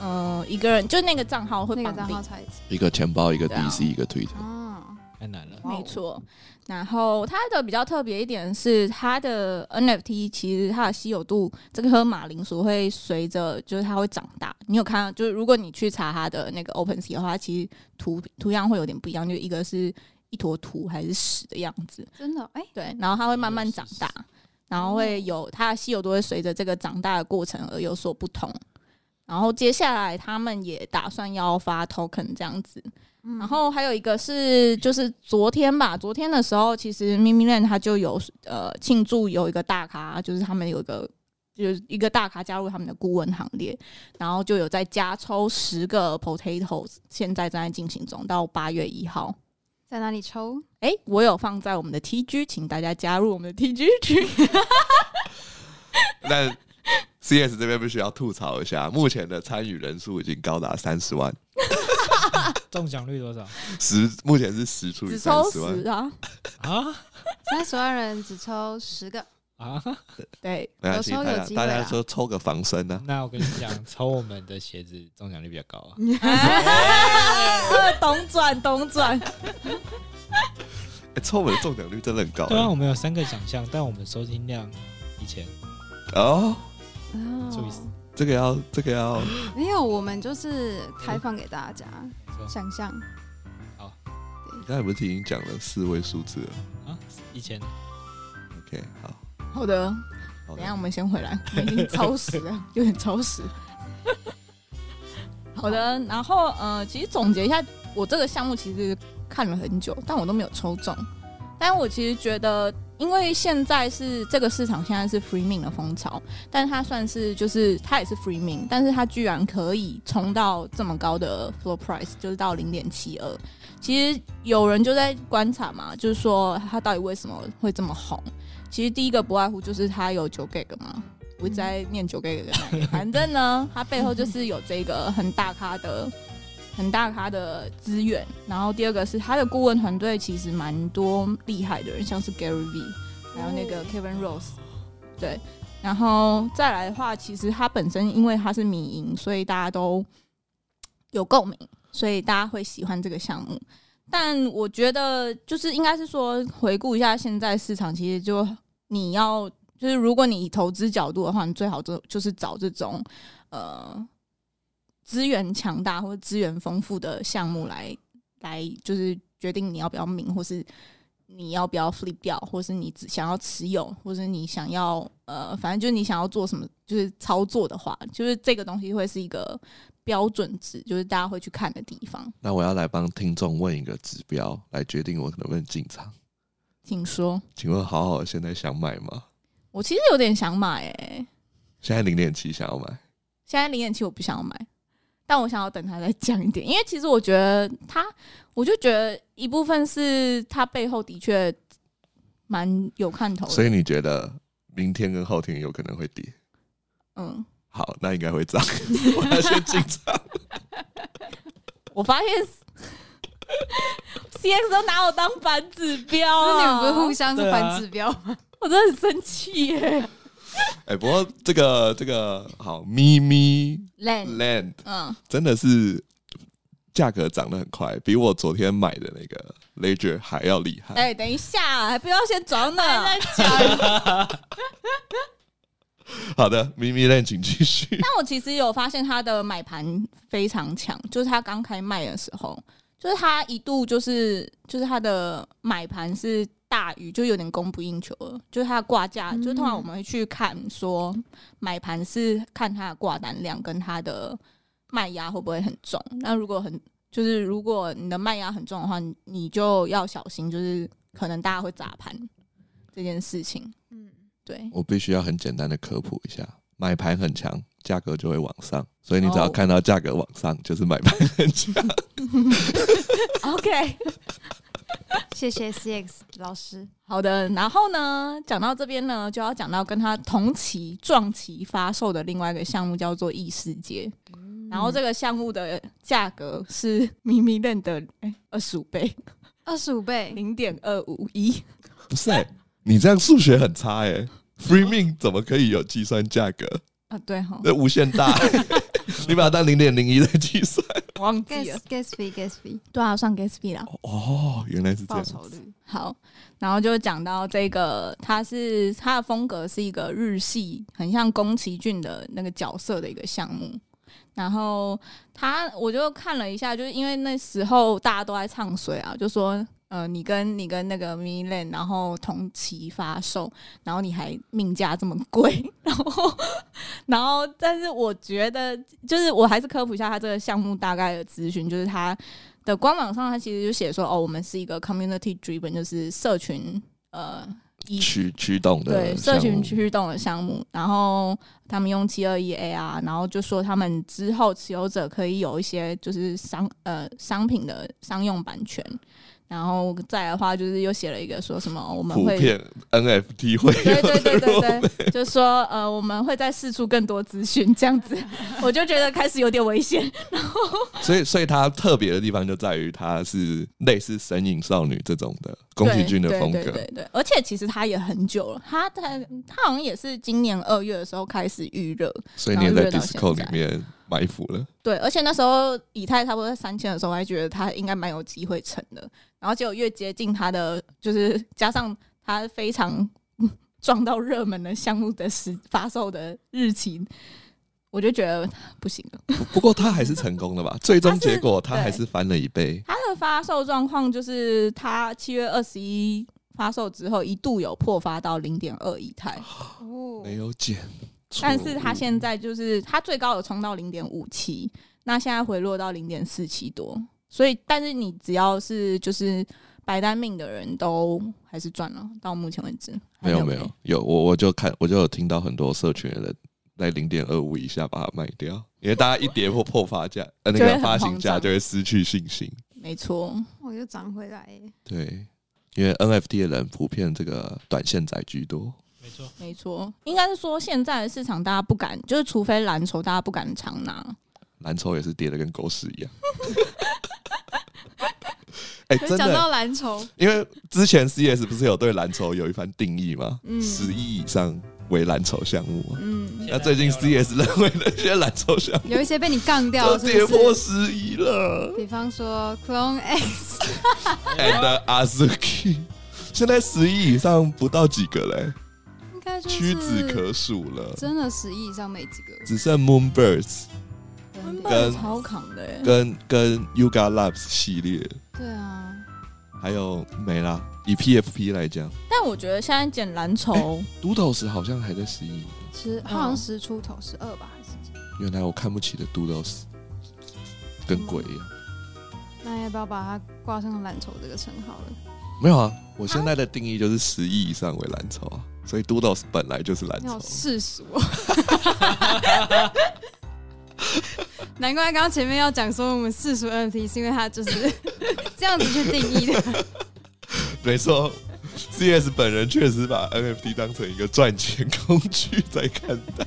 Speaker 2: 嗯、一个人就那个账号会
Speaker 4: 那个账号猜一次。
Speaker 1: 一个钱包，一个 DC，一个 Twitter。
Speaker 4: 嗯，
Speaker 3: 太难了。
Speaker 2: 没错。然后它的比较特别一点是，它的 NFT 其实它的稀有度，这颗马铃薯会随着就是它会长大。你有看到？就是如果你去查它的那个 OpenSea 的话，它其实图图样会有点不一样，就一个是一坨土还是屎的样子。
Speaker 4: 真的哎，
Speaker 2: 对，然后它会慢慢长大，然后会有它的稀有度会随着这个长大的过程而有所不同。然后接下来他们也打算要发 token 这样子，
Speaker 4: 嗯
Speaker 2: 然后还有一个是就是昨天吧，昨天的时候其实 Mimi Land 它就有呃庆祝有一个大咖，就是他们有一个。就是一个大咖加入他们的顾问行列，然后就有在加抽十个 potatoes，现在正在进行中，到八月一号。
Speaker 4: 在哪里抽？
Speaker 2: 哎、我有放在我们的 TG，请大家加入我们的 TG 群。[LAUGHS]
Speaker 1: 那 CS 这边必须要吐槽一下，目前的参与人数已经高达三十万，[LAUGHS]
Speaker 3: 中奖率多少
Speaker 1: 十目前是十除以
Speaker 2: 只抽
Speaker 1: 三十万
Speaker 2: 十。啊，
Speaker 3: 啊
Speaker 4: 三十万人只抽十个，
Speaker 3: 啊？[LAUGHS]
Speaker 2: 对，
Speaker 1: 没关系，
Speaker 4: 有抽
Speaker 1: 大家
Speaker 4: 有机会啊
Speaker 1: 大家说抽个防身呢、
Speaker 3: 那我跟你讲，抽我们的鞋子中奖率比较高啊。[LAUGHS]
Speaker 2: 懂转懂转，
Speaker 1: 欸 [LAUGHS] 抽我们的中奖率真的很高、
Speaker 3: 对啊，我们有三个奖项，但我们收听量一千。
Speaker 1: 哦，
Speaker 3: 注意
Speaker 4: 哦，
Speaker 1: 这个要这个要 [GASPS]
Speaker 4: 没有，我们就是开放给大家
Speaker 3: 说
Speaker 4: 想象。
Speaker 1: 你刚才不是已经讲了四位数字了
Speaker 3: 啊，一千。
Speaker 1: ？OK，好，
Speaker 2: 好的。等一下我们先回来，[LAUGHS] 我们已经超时了，有点超时。[LAUGHS] 好的，然后呃，其实总结一下，我这个项目其实看了很久，但我都没有抽中。但我其实觉得，因为现在是这个市场现在是 free min 的风潮，但是它算是就是它也是 free min，但是它居然可以冲到这么高的 floor price，就是到零点七二。其实有人就在观察嘛，就是说它到底为什么会这么红？其实第一个不外乎就是他有九 G 嘛，我一直在念九 G 的，反正呢，[LAUGHS] 他背后就是有这个很大咖的。很大咖的资源，然后第二个是他的顾问团队其实蛮多厉害的人，像是 Gary V，还有那个 Kevin Rose，对，然后再来的话，其实他本身因为他是民营，所以大家都有共鸣，所以大家会喜欢这个项目。但我觉得就是应该是说回顾一下现在市场，其实就你要就是如果你以投资角度的话，你最好就就是找这种呃。资源强大或者资源丰富的项目来来，就是决定你要不要名，或是你要不要 flip 掉，或是你只想要持有，或是你想要呃，反正就是你想要做什么，就是操作的话，就是这个东西会是一个标准值，就是大家会去看的地方。
Speaker 1: 那我要来帮听众问一个指标，来决定我能不能进场。
Speaker 2: 请说，
Speaker 1: 请问好好现在想买吗？
Speaker 2: 我其实有点想买，诶，
Speaker 1: 现在零点七想要买，
Speaker 2: 现在零点七我不想要买。但我想要等它再降一点，因为其实我觉得它，我就觉得一部分是它背后的确蛮有看头的。
Speaker 1: 所以你觉得明天跟后天有可能会跌？
Speaker 2: 嗯，
Speaker 1: 好，那应该会涨。[LAUGHS] 我要先进场。
Speaker 2: 我发现 C X 都拿我当反指标，
Speaker 4: 你们不是互相是反指标吗？
Speaker 2: 我真的很生气耶。[LAUGHS]
Speaker 1: 哎，不过这个这个好，咪咪
Speaker 2: land
Speaker 1: land，
Speaker 2: 嗯，
Speaker 1: 真的是价格涨得很快，比我昨天买的那个 Ledger 还要厉害。
Speaker 2: 哎，等一下，还不要先转呢，
Speaker 4: 在讲。[LAUGHS] [LAUGHS]
Speaker 1: 好的，咪咪 land 请继续。[LAUGHS]
Speaker 2: 但我其实有发现它的买盘非常强，就是它刚开卖的时候，就是它一度就是就是它的买盘是。大于就有点供不应求了，就是它的挂价，就是通常我们会去看说买盘是看它的挂单量跟它的卖压会不会很重。那如果很就是如果你的卖压很重的话，你就要小心，就是可能大家会砸盘这件事情。嗯，对。
Speaker 1: 我必须要很简单的科普一下，买盘很强，价格就会往上，所以你只要看到价格往上，就是买盘很强。[LAUGHS]
Speaker 2: OK。[LAUGHS]
Speaker 4: 谢谢 CX 老师。
Speaker 2: 好的，然后呢，讲到这边呢，就要讲到跟他同期撞期发售的另外一个项目，叫做异世界。然后这个项目的价格是咪咪认的哎二十五倍，
Speaker 4: 二十五倍
Speaker 2: 零点二五一。
Speaker 1: 不是，你这样数学很差哎。Free min 怎么可以有计算价格
Speaker 2: 啊？对哈，
Speaker 1: 那无限大。[LAUGHS] 你把它当零点零一来计算，
Speaker 2: 忘记了。
Speaker 4: gas fee gas fee，
Speaker 2: 对啊，算 gas fee 啦。
Speaker 1: 哦，原来是这样。
Speaker 2: 报酬率好，然后就讲到这个，它是它的风格是一个日系，很像宫崎骏的那个角色的一个项目。然后他，我就看了一下，就是因为那时候大家都在唱衰啊，就说。呃，你跟你跟那个 Milan，然后同期发售，然后你还命价这么贵，然后 [LAUGHS] 然后，但是我觉得，就是我还是科普一下它这个项目大概的资讯，就是它的官网上它其实就写说，哦，我们是一个 community driven，就是社群呃
Speaker 1: 驱驱动的
Speaker 2: 对社群驱动的项目，然后他们用七二一 A 啊，然后就说他们之后持有者可以有一些就是商呃商品的商用版权。然后再的话，就是又写了一个说什么我们会
Speaker 1: NFT 会
Speaker 2: 对对对对对，就说呃我们会再试出更多资讯这样子，[LAUGHS] 我就觉得开始有点危险。然后
Speaker 1: 所以所以它特别的地方就在于它是类似神隐少女这种的宫崎骏的风格，
Speaker 2: 对对对，而且其实它也很久了，它它它好像也是今年二月的时候开始预热，
Speaker 1: 所以你也在 Discord 里面埋伏了。
Speaker 2: 对，而且那时候以太差不多在三千的时候，我还觉得它应该蛮有机会成的。然后结果越接近它的，就是加上它非常撞到热门的项目的时发售的日期，我就觉得不行了。
Speaker 1: 不过它还是成功的吧？最终结果它还是翻了一倍。
Speaker 2: 它的发售状况就是它七月二十一发售之后，一度有破发到零点二以太，
Speaker 4: 哦
Speaker 1: 没有减，
Speaker 2: 但是它现在就是它最高有冲到零点五七，那现在回落到零点四七多，所以但是你只要是就是白单命的人都还是赚了，到目前为止
Speaker 1: 没有没有有我我就看我就有听到很多社群的人在零点二五以下把它卖掉，因为大家一跌破破发价，呃那个发行价就会失去信心。
Speaker 2: 没错，
Speaker 4: 我又涨回来耶，
Speaker 1: 对，因为 NFT 的人普遍这个短线仔居多。
Speaker 3: 没错，
Speaker 2: 没错，应该是说现在的市场大家不敢，就是除非蓝筹大家不敢长拿，
Speaker 1: 蓝筹也是跌的跟狗屎一样。[LAUGHS] 哎、真的，
Speaker 4: 讲到蓝筹，
Speaker 1: 因为之前 CS 不是有对蓝筹有一番定义吗？
Speaker 4: 嗯
Speaker 1: 十亿以上为蓝筹项目嘛。
Speaker 2: 嗯，
Speaker 1: 那最近 CS 认为那些蓝筹项目
Speaker 4: 有一些被你杠掉
Speaker 1: 都
Speaker 4: 了，是
Speaker 1: 跌破？十亿了。
Speaker 4: 比方说 Clone
Speaker 1: X，and [LAUGHS] Azuki，现在十亿以上不到几个嘞，
Speaker 4: 应该就是
Speaker 1: 屈指可数了，
Speaker 4: 真的十亿以上没几个，
Speaker 1: 只剩 Moonbirds 跟
Speaker 2: 超扛的欸，
Speaker 1: 跟跟 Yuga Labs 系列，
Speaker 4: 对啊，
Speaker 1: 还有没啦。以 PFP 来讲
Speaker 2: 但我觉得现在捡蓝筹
Speaker 1: ，，Doodles 好像还在十亿。
Speaker 4: 十好像十出头，十二吧还是几？
Speaker 1: 原来我看不起的 Doodles 跟鬼一样。
Speaker 4: 那要不要把它挂上蓝筹这个称号了？
Speaker 1: 没有啊，我现在的定义就是十亿以上为蓝筹啊，所以 Doodles 本来就是蓝
Speaker 4: 你好
Speaker 1: 筹。
Speaker 4: 世俗哦。[LAUGHS] 难怪刚刚前面要讲说我们世俗 NFT 是因为他就是 [LAUGHS] 这样子去定义的。
Speaker 1: 没错，CS 本人确实把 NFT 当成一个赚钱工具在看待。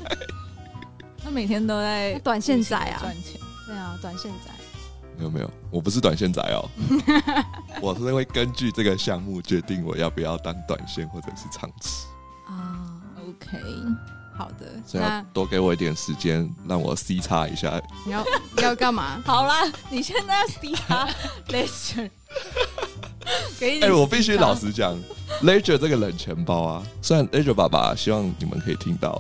Speaker 2: 他每天都在
Speaker 4: 短线仔啊
Speaker 2: 赚钱。
Speaker 4: 对啊，短线仔。
Speaker 1: 有没有，我不是短线仔哦，[LAUGHS] 我是会根据这个项目决定我要不要当短线或者是长期，
Speaker 4: 啊
Speaker 2: ，OK，
Speaker 4: 好的，
Speaker 1: 所以要
Speaker 4: 那
Speaker 1: 多给我一点时间，让我 C 叉一下。
Speaker 4: 你要你要干嘛？[LAUGHS]
Speaker 2: 好啦，你现在要 C 他 Ledger，给你。
Speaker 1: 哎、我必须老。实讲，leisure 这个冷钱包啊，虽然 leisure 爸爸希望你们可以听到，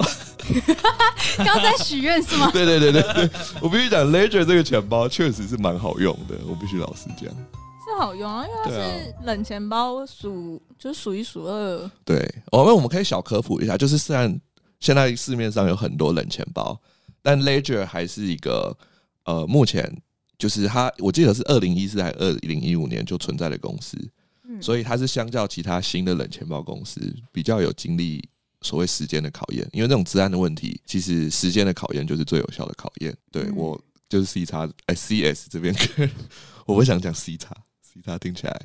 Speaker 1: [LAUGHS]
Speaker 4: 刚刚在许愿是吗？[LAUGHS]
Speaker 1: 对对对对对，我必须讲 leisure 这个钱包确实是蛮好用的，我必须老实讲。
Speaker 2: 是好用啊，因为它
Speaker 1: 对啊
Speaker 2: 是冷钱包数，就是数一数二。
Speaker 1: 对，我们我们可以小科普一下，就是虽然现在市面上有很多冷钱包，但 Ledger 还是一个呃，目前就是它，我记得是二零一四还是二零一五年就存在的公司，
Speaker 4: 嗯
Speaker 1: 所以它是相较其他新的冷钱包公司比较有经历所谓时间的考验，因为这种治安的问题，其实时间的考验就是最有效的考验。对、
Speaker 4: 嗯
Speaker 1: 我就是 C 叉哎 CS 这边跟 [LAUGHS] 我不想讲 C 叉，C 叉听起来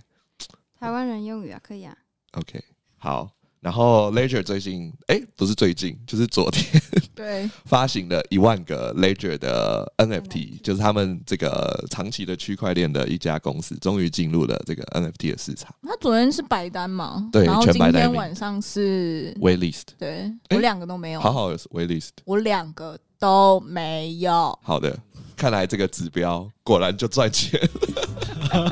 Speaker 4: 台湾人用语啊，可以啊。
Speaker 1: OK 好。然后 Ledger 最近哎、不是最近，就是昨天
Speaker 2: 对，[LAUGHS]
Speaker 1: 发行了一万个 Ledger 的
Speaker 4: NFT，NFT
Speaker 1: 就是他们这个长期的区块链的一家公司，终于进入了这个 NFT 的市场。
Speaker 2: 他昨天是白单嘛，
Speaker 1: 对
Speaker 2: 然后今
Speaker 1: 全白单名
Speaker 2: 天晚上是
Speaker 1: ，Waitlist，
Speaker 2: 对我两个都没有，
Speaker 1: 好好的 Waitlist。
Speaker 2: 我两个都没有。
Speaker 1: 好的，看来这个指标果然就赚钱。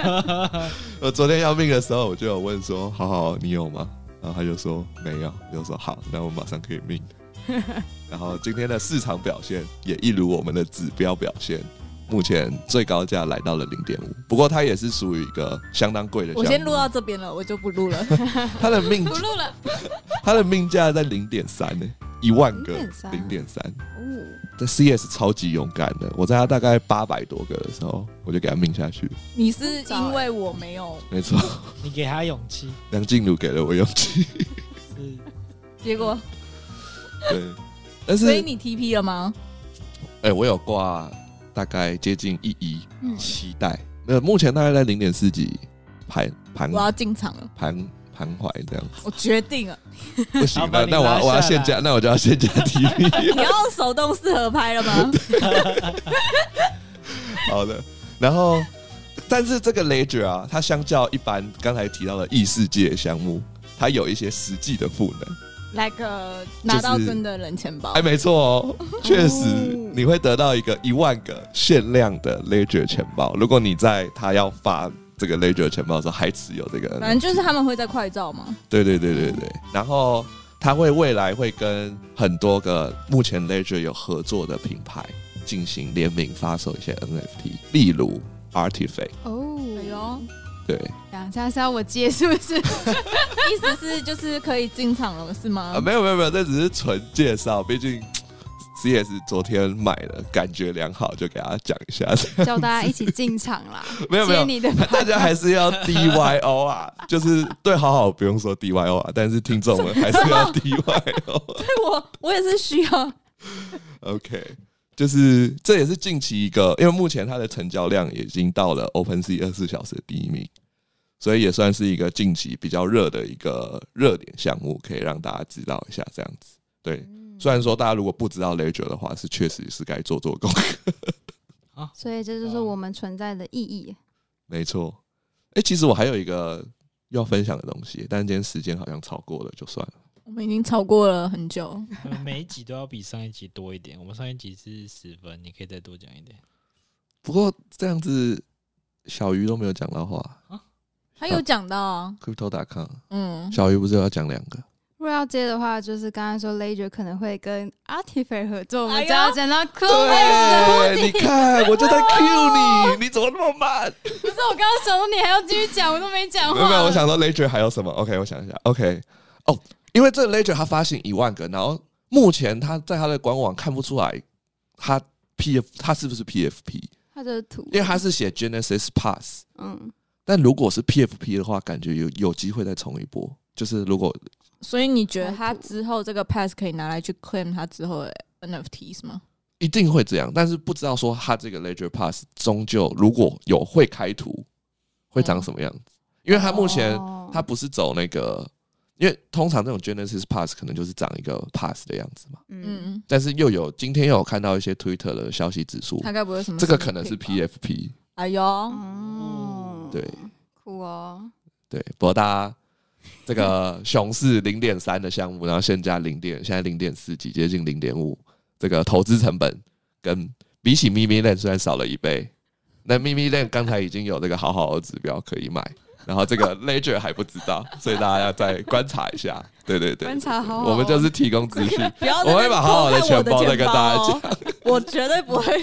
Speaker 1: [LAUGHS] 我昨天要命的时候，我就有问说：“好好，你有吗？”然后他就说没有，就说好，那我马上可以命。然后今天的市场表现也一如我们的指标表现，目前最高价来到了零点五，不过它也是属于一个相当贵的。
Speaker 2: 我先录到这边了，我就不录了，[LAUGHS]
Speaker 1: 它的命 [LAUGHS]
Speaker 2: 不录了。[LAUGHS]
Speaker 1: 它的命价在零点三呢，一万个
Speaker 4: 0.3
Speaker 1: 零点三。
Speaker 4: 哦，
Speaker 1: 这 CS 超级勇敢的，我在它大概八百多个的时候，我就给它命下去。
Speaker 2: 你是因为我没有，
Speaker 1: 没错，
Speaker 3: 你给他勇气，
Speaker 1: 梁静茹给了我勇气。
Speaker 3: 是
Speaker 2: 结果，
Speaker 1: 对，但是
Speaker 2: 所以你 TP 了吗？
Speaker 1: 哎、我有挂大概接近一亿，
Speaker 4: 嗯，
Speaker 1: 期待。那目前大概在零点四几盘盘
Speaker 2: 我要进场了，
Speaker 1: 盘盘怀这样子，
Speaker 2: 我决定了，
Speaker 1: 不行了，那我要我要限价，那我就要限价 TV。[LAUGHS]
Speaker 2: 你要手动式合拍了吗？[LAUGHS]
Speaker 1: 好的，然后但是这个 Ledger 啊，它相较一般刚才提到的异世界项目，它有一些实际的赋能。
Speaker 2: 来个拿到真的人钱包。
Speaker 1: 哎，，没错哦，[LAUGHS] 确实
Speaker 4: 哦。
Speaker 1: 你会得到一个一万个限量的 Ledger 钱包。如果你在他要发这个 Ledger 钱包的时候还持有这个
Speaker 2: 反正就是他们会在快照嘛。
Speaker 1: 对对对对对，然后他会未来会跟很多个目前 Ledger 有合作的品牌进行联名发售一些 NFT，例如 Artifact，
Speaker 4: 哦，
Speaker 2: 哎呦，
Speaker 1: 对
Speaker 4: 呀，这样是要我接是不是？
Speaker 2: 意思是就是可以进场了是吗？
Speaker 1: 啊，没有没有没有，这只是纯介绍，毕竟 CS 昨天买了，感觉良好，就给大家讲一下。
Speaker 4: 叫大家一起进场啦，
Speaker 1: 没 [LAUGHS] 有没有，
Speaker 4: 你的牌 [LAUGHS]
Speaker 1: 大家还是要 DYO 啊，就是对好好不用说 DYO 啊，但是听众们还是要 DYO。[LAUGHS]
Speaker 2: 对我我也是需要
Speaker 1: OK，就是这也是近期一个，因为目前它的成交量已经到了 OpenSea 二十四小时的第一名，所以也算是一个近期比较热的一个热点项目，可以让大家知道一下这样子。对，虽然说大家如果不知道 Ledger 的话，是确实是该做做功课。[LAUGHS]
Speaker 4: 所以这就是我们存在的意义。[LAUGHS]
Speaker 1: 没错。哎、其实我还有一个要分享的东西，但今天时间好像超过了，就算了。
Speaker 2: 我们已经超过了很久。
Speaker 3: 我们每一集都要比上一集多一点。我们上一集是十分，你可以再多讲一点。
Speaker 1: 不过这样子，小鱼都没有讲到话。
Speaker 2: 他有讲到啊
Speaker 1: ，Crypto.com，
Speaker 2: 嗯，
Speaker 1: 小鱼不是有要讲两个？
Speaker 4: 如果要接的话，就是刚刚说 Ledger 可能会跟 Artifact 合作，我们就要讲到
Speaker 1: 对，你看，我就在 Q 你，你怎么那么慢？
Speaker 4: 不是我刚刚想说你还要继续讲，我都没讲话。
Speaker 1: 没有没有，我想说 Ledger 还有什么？OK，我想一下。OK，哦，因为这个 Ledger 它发行一万个，然后目前它在它的官网看不出来它 PF 它是不是 PFP，
Speaker 4: 他的图，
Speaker 1: 因为它是写 Genesis Pass，
Speaker 4: 嗯，
Speaker 1: 但如果是 PFP 的话，感觉有有机会再冲一波。就是如果
Speaker 2: 所以你觉得他之后这个 pass 可以拿来去 claim 他之后的 NFTs 吗？
Speaker 1: 一定会这样，但是不知道说它这个 Ledger Pass 终究如果有会开图，会长什么样子？因为它目前
Speaker 4: 哦
Speaker 1: 它不是走那个，因为通常这种 Genesis Pass 可能就是长一个 Pass 的样子嘛，
Speaker 4: 嗯，
Speaker 2: 嗯，
Speaker 1: 但是又有今天又有看到一些 Twitter 的消息指出，
Speaker 2: 他该不会什么
Speaker 1: 这个可能是 PFP，
Speaker 2: 哎呦，
Speaker 4: 嗯，
Speaker 1: 对。
Speaker 4: 酷哦，
Speaker 1: 对，不过大家。这个熊市零点三的项目，然后现价零点，现在零点四几，接近零点五，这个投资成本跟比起咪咪链虽然少了一倍，那咪咪链刚才已经有这个好好的指标可以买，然后这个 Ledger 还不知道，所以大家要再观察一下。对对对，
Speaker 4: 观察好
Speaker 1: 我们就是提供资讯，[LAUGHS]
Speaker 2: 不要
Speaker 1: 我会把好好的钱包再跟大家
Speaker 2: 讲，[LAUGHS] 我绝对不会。[LAUGHS]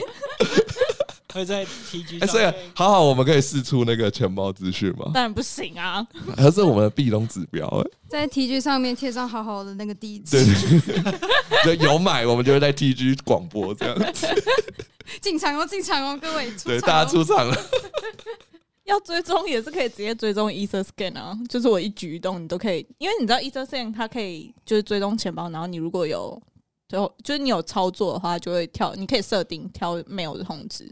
Speaker 3: 会在 TG
Speaker 1: 哎，所以
Speaker 3: 上面
Speaker 1: 好好我们可以试出那个钱包资讯吗？
Speaker 2: 当然不行啊！
Speaker 1: 还是我们的壁咚指标？哎
Speaker 4: 在 TG 上面贴上好好的那个地
Speaker 1: 对
Speaker 4: 址，
Speaker 1: 对对，就有买我们就会在 TG 广播这样子，
Speaker 4: 进场哦，进场哦，各位出
Speaker 1: 对，
Speaker 4: 场哦
Speaker 1: 大家出场了。
Speaker 2: 要追踪也是可以直接追踪 Ether Scan 啊，就是我一举一动你都可以，因为你知道 Ether Scan 它可以就是追踪钱包，然后你如果有最后就是你有操作的话，就会跳，你可以设定挑 mail 的通知，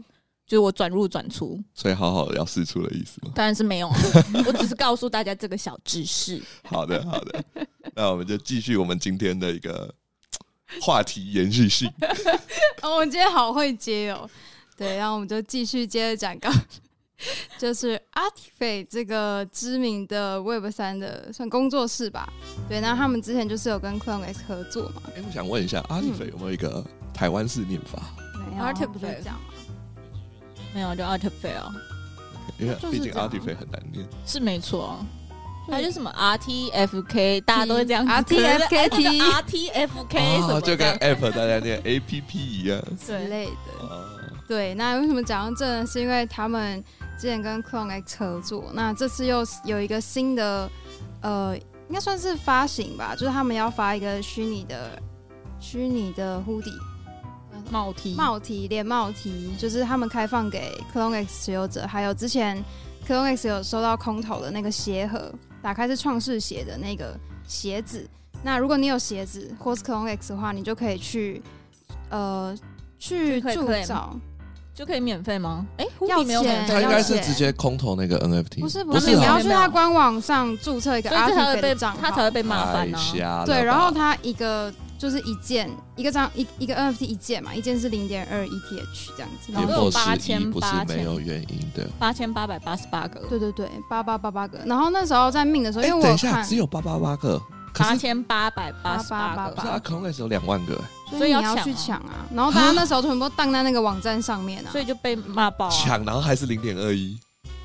Speaker 2: 就是我转入转出，
Speaker 1: 所以好好的要试出的意思吗？
Speaker 2: 当然是没有啊，[LAUGHS] 我只是告诉大家这个小知识。
Speaker 1: 好的，好的，那我们就继续我们今天的一个话题延续性。[LAUGHS]
Speaker 4: 哦，我们今天好会接哦。对，然后我们就继续接着讲刚，就是 Artifact 这个知名的 Web 三的算工作室吧。对，那他们之前就是有跟 CloneX 合作嘛。
Speaker 1: 哎、我想问一下，阿里菲有没有一个台湾式念法？
Speaker 4: 没有
Speaker 2: Artifact
Speaker 4: 不是这样吗？
Speaker 2: 没有，就 Artifact
Speaker 1: 因为
Speaker 4: 就是
Speaker 1: 毕竟
Speaker 4: 这样
Speaker 1: 阿里菲很难念。
Speaker 2: 是没错还有就什么 RTFK，大家都会这样子
Speaker 4: RTFKT
Speaker 2: RTFK 什么
Speaker 1: 哦，就跟 App 大家念 APP 一样。
Speaker 4: 之类的。
Speaker 1: 哦，
Speaker 4: 对，那为什么讲到这呢？是因为他们之前跟 CloneX 合作，那这次又有一个新的，呃，应该算是发行吧，就是他们要发一个虚拟的虚拟的 hoodie
Speaker 2: 帽 T
Speaker 4: 帽 T 连帽 T，就是他们开放给 CloneX 持有者，还有之前 CloneX 有收到空投的那个鞋盒，打开是创世鞋的那个鞋子。那如果你有鞋子或是 CloneX 的话，你就可以去呃去铸造。
Speaker 2: 就可以免费吗？哎、
Speaker 4: 要
Speaker 2: Hoodie 没有免
Speaker 4: 钱
Speaker 2: 费，
Speaker 1: 他应该是直接空投那个 NFT，
Speaker 4: 不是
Speaker 1: 不
Speaker 4: 不是，你要去他官网上注册一个
Speaker 2: 所以这才会被
Speaker 4: 的账号。
Speaker 2: 他才会被骂
Speaker 1: 太
Speaker 2: 翻呢、
Speaker 1: 瞎了吧。
Speaker 4: 对，然后他一个就是一件一个张一一个 NFT 一件嘛，一件是零点二 ETH 这样子，然后
Speaker 2: 八
Speaker 1: 十一不是
Speaker 2: 千。
Speaker 1: 没有原因的。
Speaker 2: 八千八百八十八个，
Speaker 4: 对对对，八八八八个，然后那时候在命的时候，因为我
Speaker 1: 等一下，
Speaker 4: 有看，
Speaker 1: 只有八八八个，可
Speaker 2: 八
Speaker 1: 是
Speaker 2: 千八百八十八
Speaker 4: 8888
Speaker 2: 个，
Speaker 1: 啊 c o n s 有两万个，
Speaker 4: 所以你要去抢啊，然后大家那时候全部都荡在那个网站上面啊，
Speaker 2: 所以就被骂爆、啊。
Speaker 1: 抢然后还是零点二一，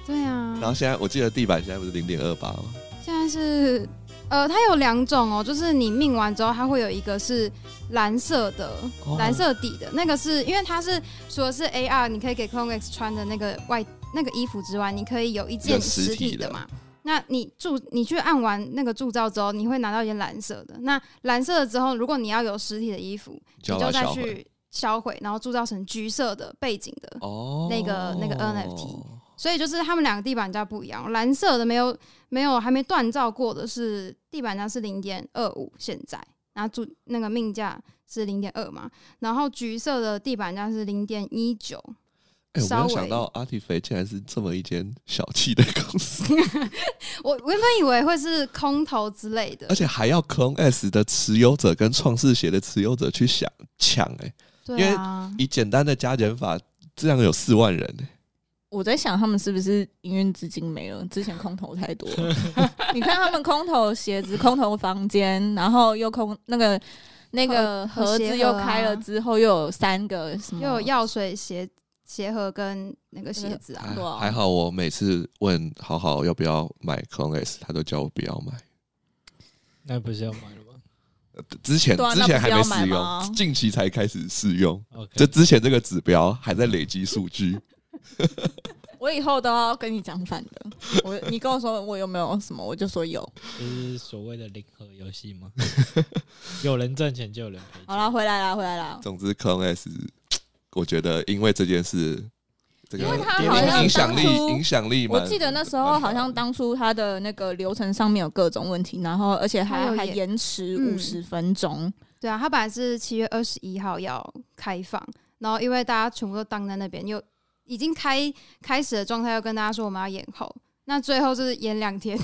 Speaker 4: 对啊。
Speaker 1: 然，后现在我记得地板现在不是零点二八吗？
Speaker 4: 现在是呃，它有两种哦，就是你命完之后，它会有一个是蓝色的，
Speaker 1: 哦。
Speaker 4: 蓝色底的那个是因为它是除了是 AR，你可以给 CloneX 穿的那个外那个衣服之外，你可以有一
Speaker 1: 一
Speaker 4: 件
Speaker 1: 个实
Speaker 4: 实
Speaker 1: 体的。
Speaker 4: 体的嘛。那你铸你去按完那个铸造之后，你会拿到一件蓝色的。那蓝色的之后，如果你要有实体的衣服，你
Speaker 1: 就
Speaker 4: 再去销毁，然后铸造成橘色的背景的。
Speaker 1: 哦
Speaker 4: 那个那个 NFT 所以就是他们两个地板价不一样，蓝色的没有没有还没锻造过的是地板价是零点二五，现在，然后铸那个命价是零点二嘛，然后橘色的地板价是零点一九，
Speaker 1: 哎、我没有想到阿迪菲竟然是这么一间小气的公司，[LAUGHS]
Speaker 4: 我我原本以为会是空头之类的。
Speaker 1: 而，且还要 Clone S 的持有者跟创世鞋的持有者去想抢哎、
Speaker 4: 对啊，
Speaker 1: 以简单的加减法，这样有四万人、欸，
Speaker 2: 我在想他们是不是营运资金没了？之前空投太多了，[LAUGHS] 你看他们空投鞋子、空投房间，然后又空那个那个
Speaker 4: 盒
Speaker 2: 盒子又开了之后，又有三个什么，
Speaker 4: 又有药水鞋鞋盒跟那个鞋子啊，
Speaker 1: 还好我每次问好好要不要买 Clone S，他都叫我不要买。
Speaker 3: 那不是要买了吗
Speaker 1: 之前、
Speaker 2: 对啊
Speaker 1: 之前还没
Speaker 2: 那不是要买
Speaker 1: 试
Speaker 2: 吗
Speaker 1: 用，近期才开始试用。
Speaker 3: ？OK，
Speaker 1: 这之前这个指标还在累积数据，[LAUGHS]
Speaker 2: 我以后都要跟你讲反的。我你跟我说我有没有什么，我就说有。
Speaker 3: 就是所谓的零和游戏吗？有人赚钱就有人赔钱。
Speaker 2: 好啦，回来啦，回来啦。
Speaker 1: 总之 Clone S，我觉得因为这件事，这个
Speaker 2: 因为他
Speaker 3: 好像
Speaker 1: 影响力影响力蛮，
Speaker 2: 我记得那时候好像当初他的那个流程上面有各种问题，然后而且还还
Speaker 4: 延
Speaker 2: 延迟
Speaker 4: 嗯
Speaker 2: 五十分钟。
Speaker 4: 对啊，他本来是七月二十一号要开放，然后因为大家全部都当在那边，又已经开开始的状态，又跟大家说我们要延后，那最后就是延两天，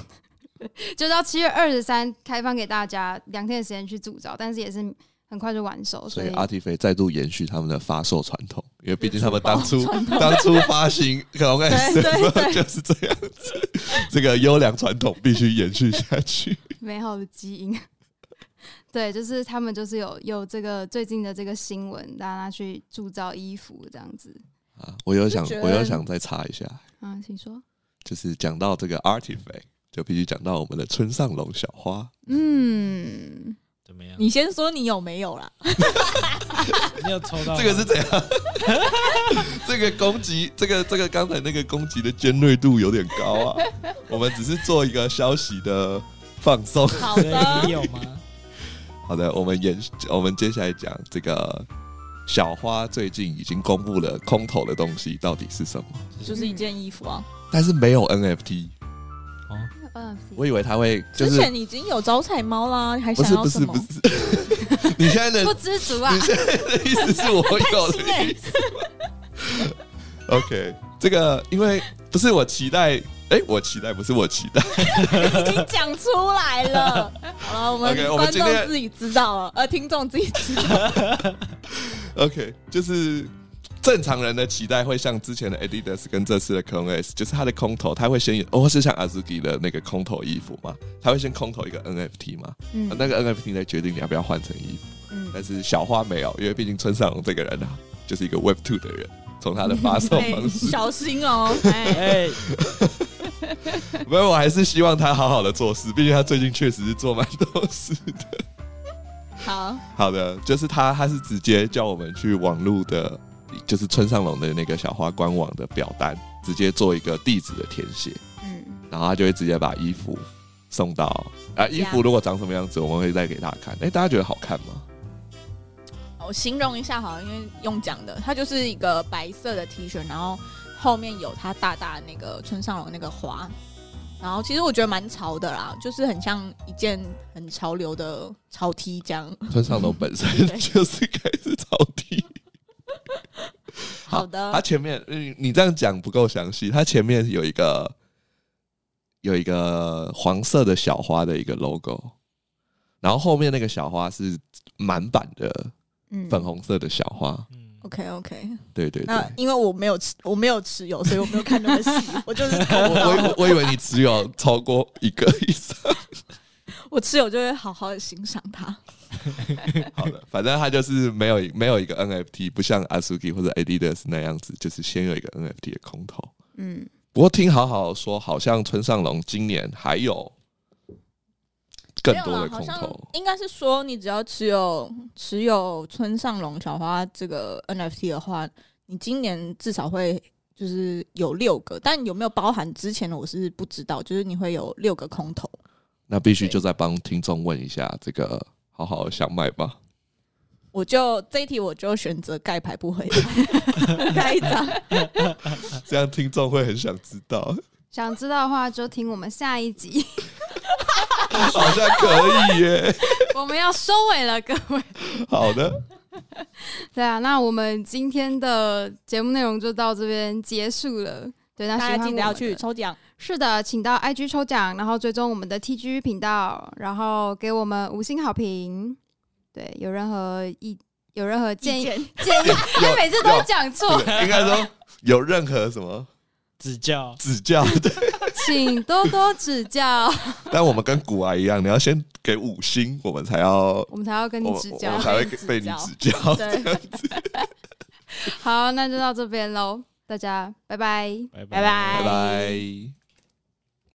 Speaker 4: [LAUGHS] 就到七月二十三开放给大家两天的时间去铸造，但是也是很快就完售，
Speaker 1: 所
Speaker 4: 所以
Speaker 1: 以阿提菲再度延续他们的发售传统，因为毕竟他们当初 [LAUGHS] 当初发行候
Speaker 2: 对对 [LAUGHS]
Speaker 1: 就是这样子，这个优良传统必须延续下去。
Speaker 4: 美好的基因。[LAUGHS] 对，就是他们就是有有这个最近的这个新闻，大家去铸造衣服这样子。
Speaker 1: 啊，我有想我有想再查一下，
Speaker 4: 啊，请说。
Speaker 1: 就是讲到这个 Artifact，就必须讲到我们的村上龙小花。
Speaker 4: 嗯，
Speaker 3: 怎么样？
Speaker 2: 你先说你有没有啦？[LAUGHS]
Speaker 3: 你有抽到吗
Speaker 1: 这个是怎样？[LAUGHS] 这个攻击，这个这个刚才那个攻击的尖锐度有点高啊。[LAUGHS] 我们只是做一个消息的放松。
Speaker 2: 好的
Speaker 3: 你，有吗？
Speaker 1: 好的，我们演，我们接下来讲这个小花最近已经公布了空投的东西到底是什么，
Speaker 2: 就是一件衣服啊。
Speaker 1: 但是没有 NFT。我以为他会就是
Speaker 2: 之前已经有招财猫啦，你还
Speaker 1: 不
Speaker 2: 想要什么
Speaker 1: 是不是不？是，[LAUGHS] 你现在的
Speaker 4: 不知足啊
Speaker 1: 你。现在的意思是我有的意思。[LAUGHS] OK，这个因为不是我期待，哎、我期待不是我期待，
Speaker 2: 已经讲出来了。[LAUGHS] 好了，我们
Speaker 1: OK，我们
Speaker 2: 观
Speaker 1: 今天
Speaker 2: 众自己知道了，呃，听众自己知道。
Speaker 1: OK，就是正常人的期待会像之前的 Adidas 跟这次的 Clone S，就是它的空投，它会先有，或是像 Azuki 的那个空投衣服嘛，它会先空投一个 NFT 嘛，
Speaker 4: 嗯
Speaker 1: 那个 NFT 再决定你要不要换成衣服。
Speaker 4: 嗯
Speaker 1: 但是小花没有，因为毕竟村上隆这个人啊，就是一个 Web Two 的人，从他的发售
Speaker 2: 哎
Speaker 1: 方式，
Speaker 2: 小心哦！[LAUGHS] 哎，
Speaker 3: 哎，
Speaker 1: 没有，我还是希望他好好的做事，毕竟他最近确实是做蛮多事的。
Speaker 2: 好，
Speaker 1: 好的，就是他，他是直接叫我们去网络的，就是村上隆的那个小花官网的表单，直接做一个地址的填写，
Speaker 4: 嗯，
Speaker 1: 然后他就会直接把衣服送到啊，衣服如果长什么样子，我们会再给大家看。哎、大家觉得好看吗？
Speaker 2: 我形容一下好了，因为用讲的，它就是一个白色的 T 恤，然后后面有它大大的那个村上隆那个花，然后其实我觉得蛮潮的啦，就是很像一件很潮流的潮 T 这样。
Speaker 1: 村上隆本身 [LAUGHS] 就是开始草地。
Speaker 2: 好的
Speaker 1: 他前面，嗯，你这样讲不够详细。他前面有一个有一个黄色的小花的一个 logo，然后后面那个小花是满版的
Speaker 4: 嗯
Speaker 1: 粉红色的小花。
Speaker 3: 嗯
Speaker 2: ，OK OK，
Speaker 1: 对对对，
Speaker 2: 那因为我没有持我没有持有，所以我没有看那么细，[LAUGHS] 我就是
Speaker 1: 我
Speaker 2: 看不到
Speaker 1: 我以我以为你持有超过一个以上。[LAUGHS]
Speaker 2: 我持有就会好好的欣赏它。[LAUGHS]
Speaker 1: 好的，反正他就是没有没有一个 NFT，不像 Asuki 或者 Adidas 那样子，就是先有一个 NFT 的空投。
Speaker 4: 嗯，
Speaker 1: 不过听好好说，好像村上龙今年还有更多的空投。
Speaker 2: 应该是说，你只要持有持有村上龙小花这个 NFT 的话，你今年至少会就是有六个，但有没有包含之前的我是不知道，就是你会有六个空投。
Speaker 1: 那必须就再帮听众问一下，这个好好想买吧。
Speaker 2: 我就这一题我就选择盖牌不回答，[LAUGHS] 盖一张。
Speaker 1: 这样听众会很想知道，
Speaker 4: 想知道的话就听我们下一集，
Speaker 1: 好像可以耶。[LAUGHS]
Speaker 4: 我们要收尾了，各位。
Speaker 1: 好的，
Speaker 4: 对啊，那我们今天的节目内容就到这边结束了。对，那喜
Speaker 2: 大家记得要
Speaker 4: 我们的
Speaker 2: 去抽奖，
Speaker 4: 是的，请到 IG 抽奖，然后追踪我们的 TG 频道，然后给我们五星好评。对，有任何意有任何建议建议，[LAUGHS] 哎，每次都会讲错
Speaker 1: 应该说有任何什么
Speaker 3: 指教
Speaker 1: 指教，对。
Speaker 4: 请多多指教，[LAUGHS]
Speaker 1: 但我们跟古玩一样，你要先给五星，我们才要，[LAUGHS]
Speaker 4: 我们才要跟你指教
Speaker 1: 我们。才会被你
Speaker 2: 教
Speaker 1: 指教。
Speaker 2: 对，
Speaker 4: 好，那就到这边喽，大家拜拜。
Speaker 3: 拜
Speaker 2: 拜拜
Speaker 1: 拜拜。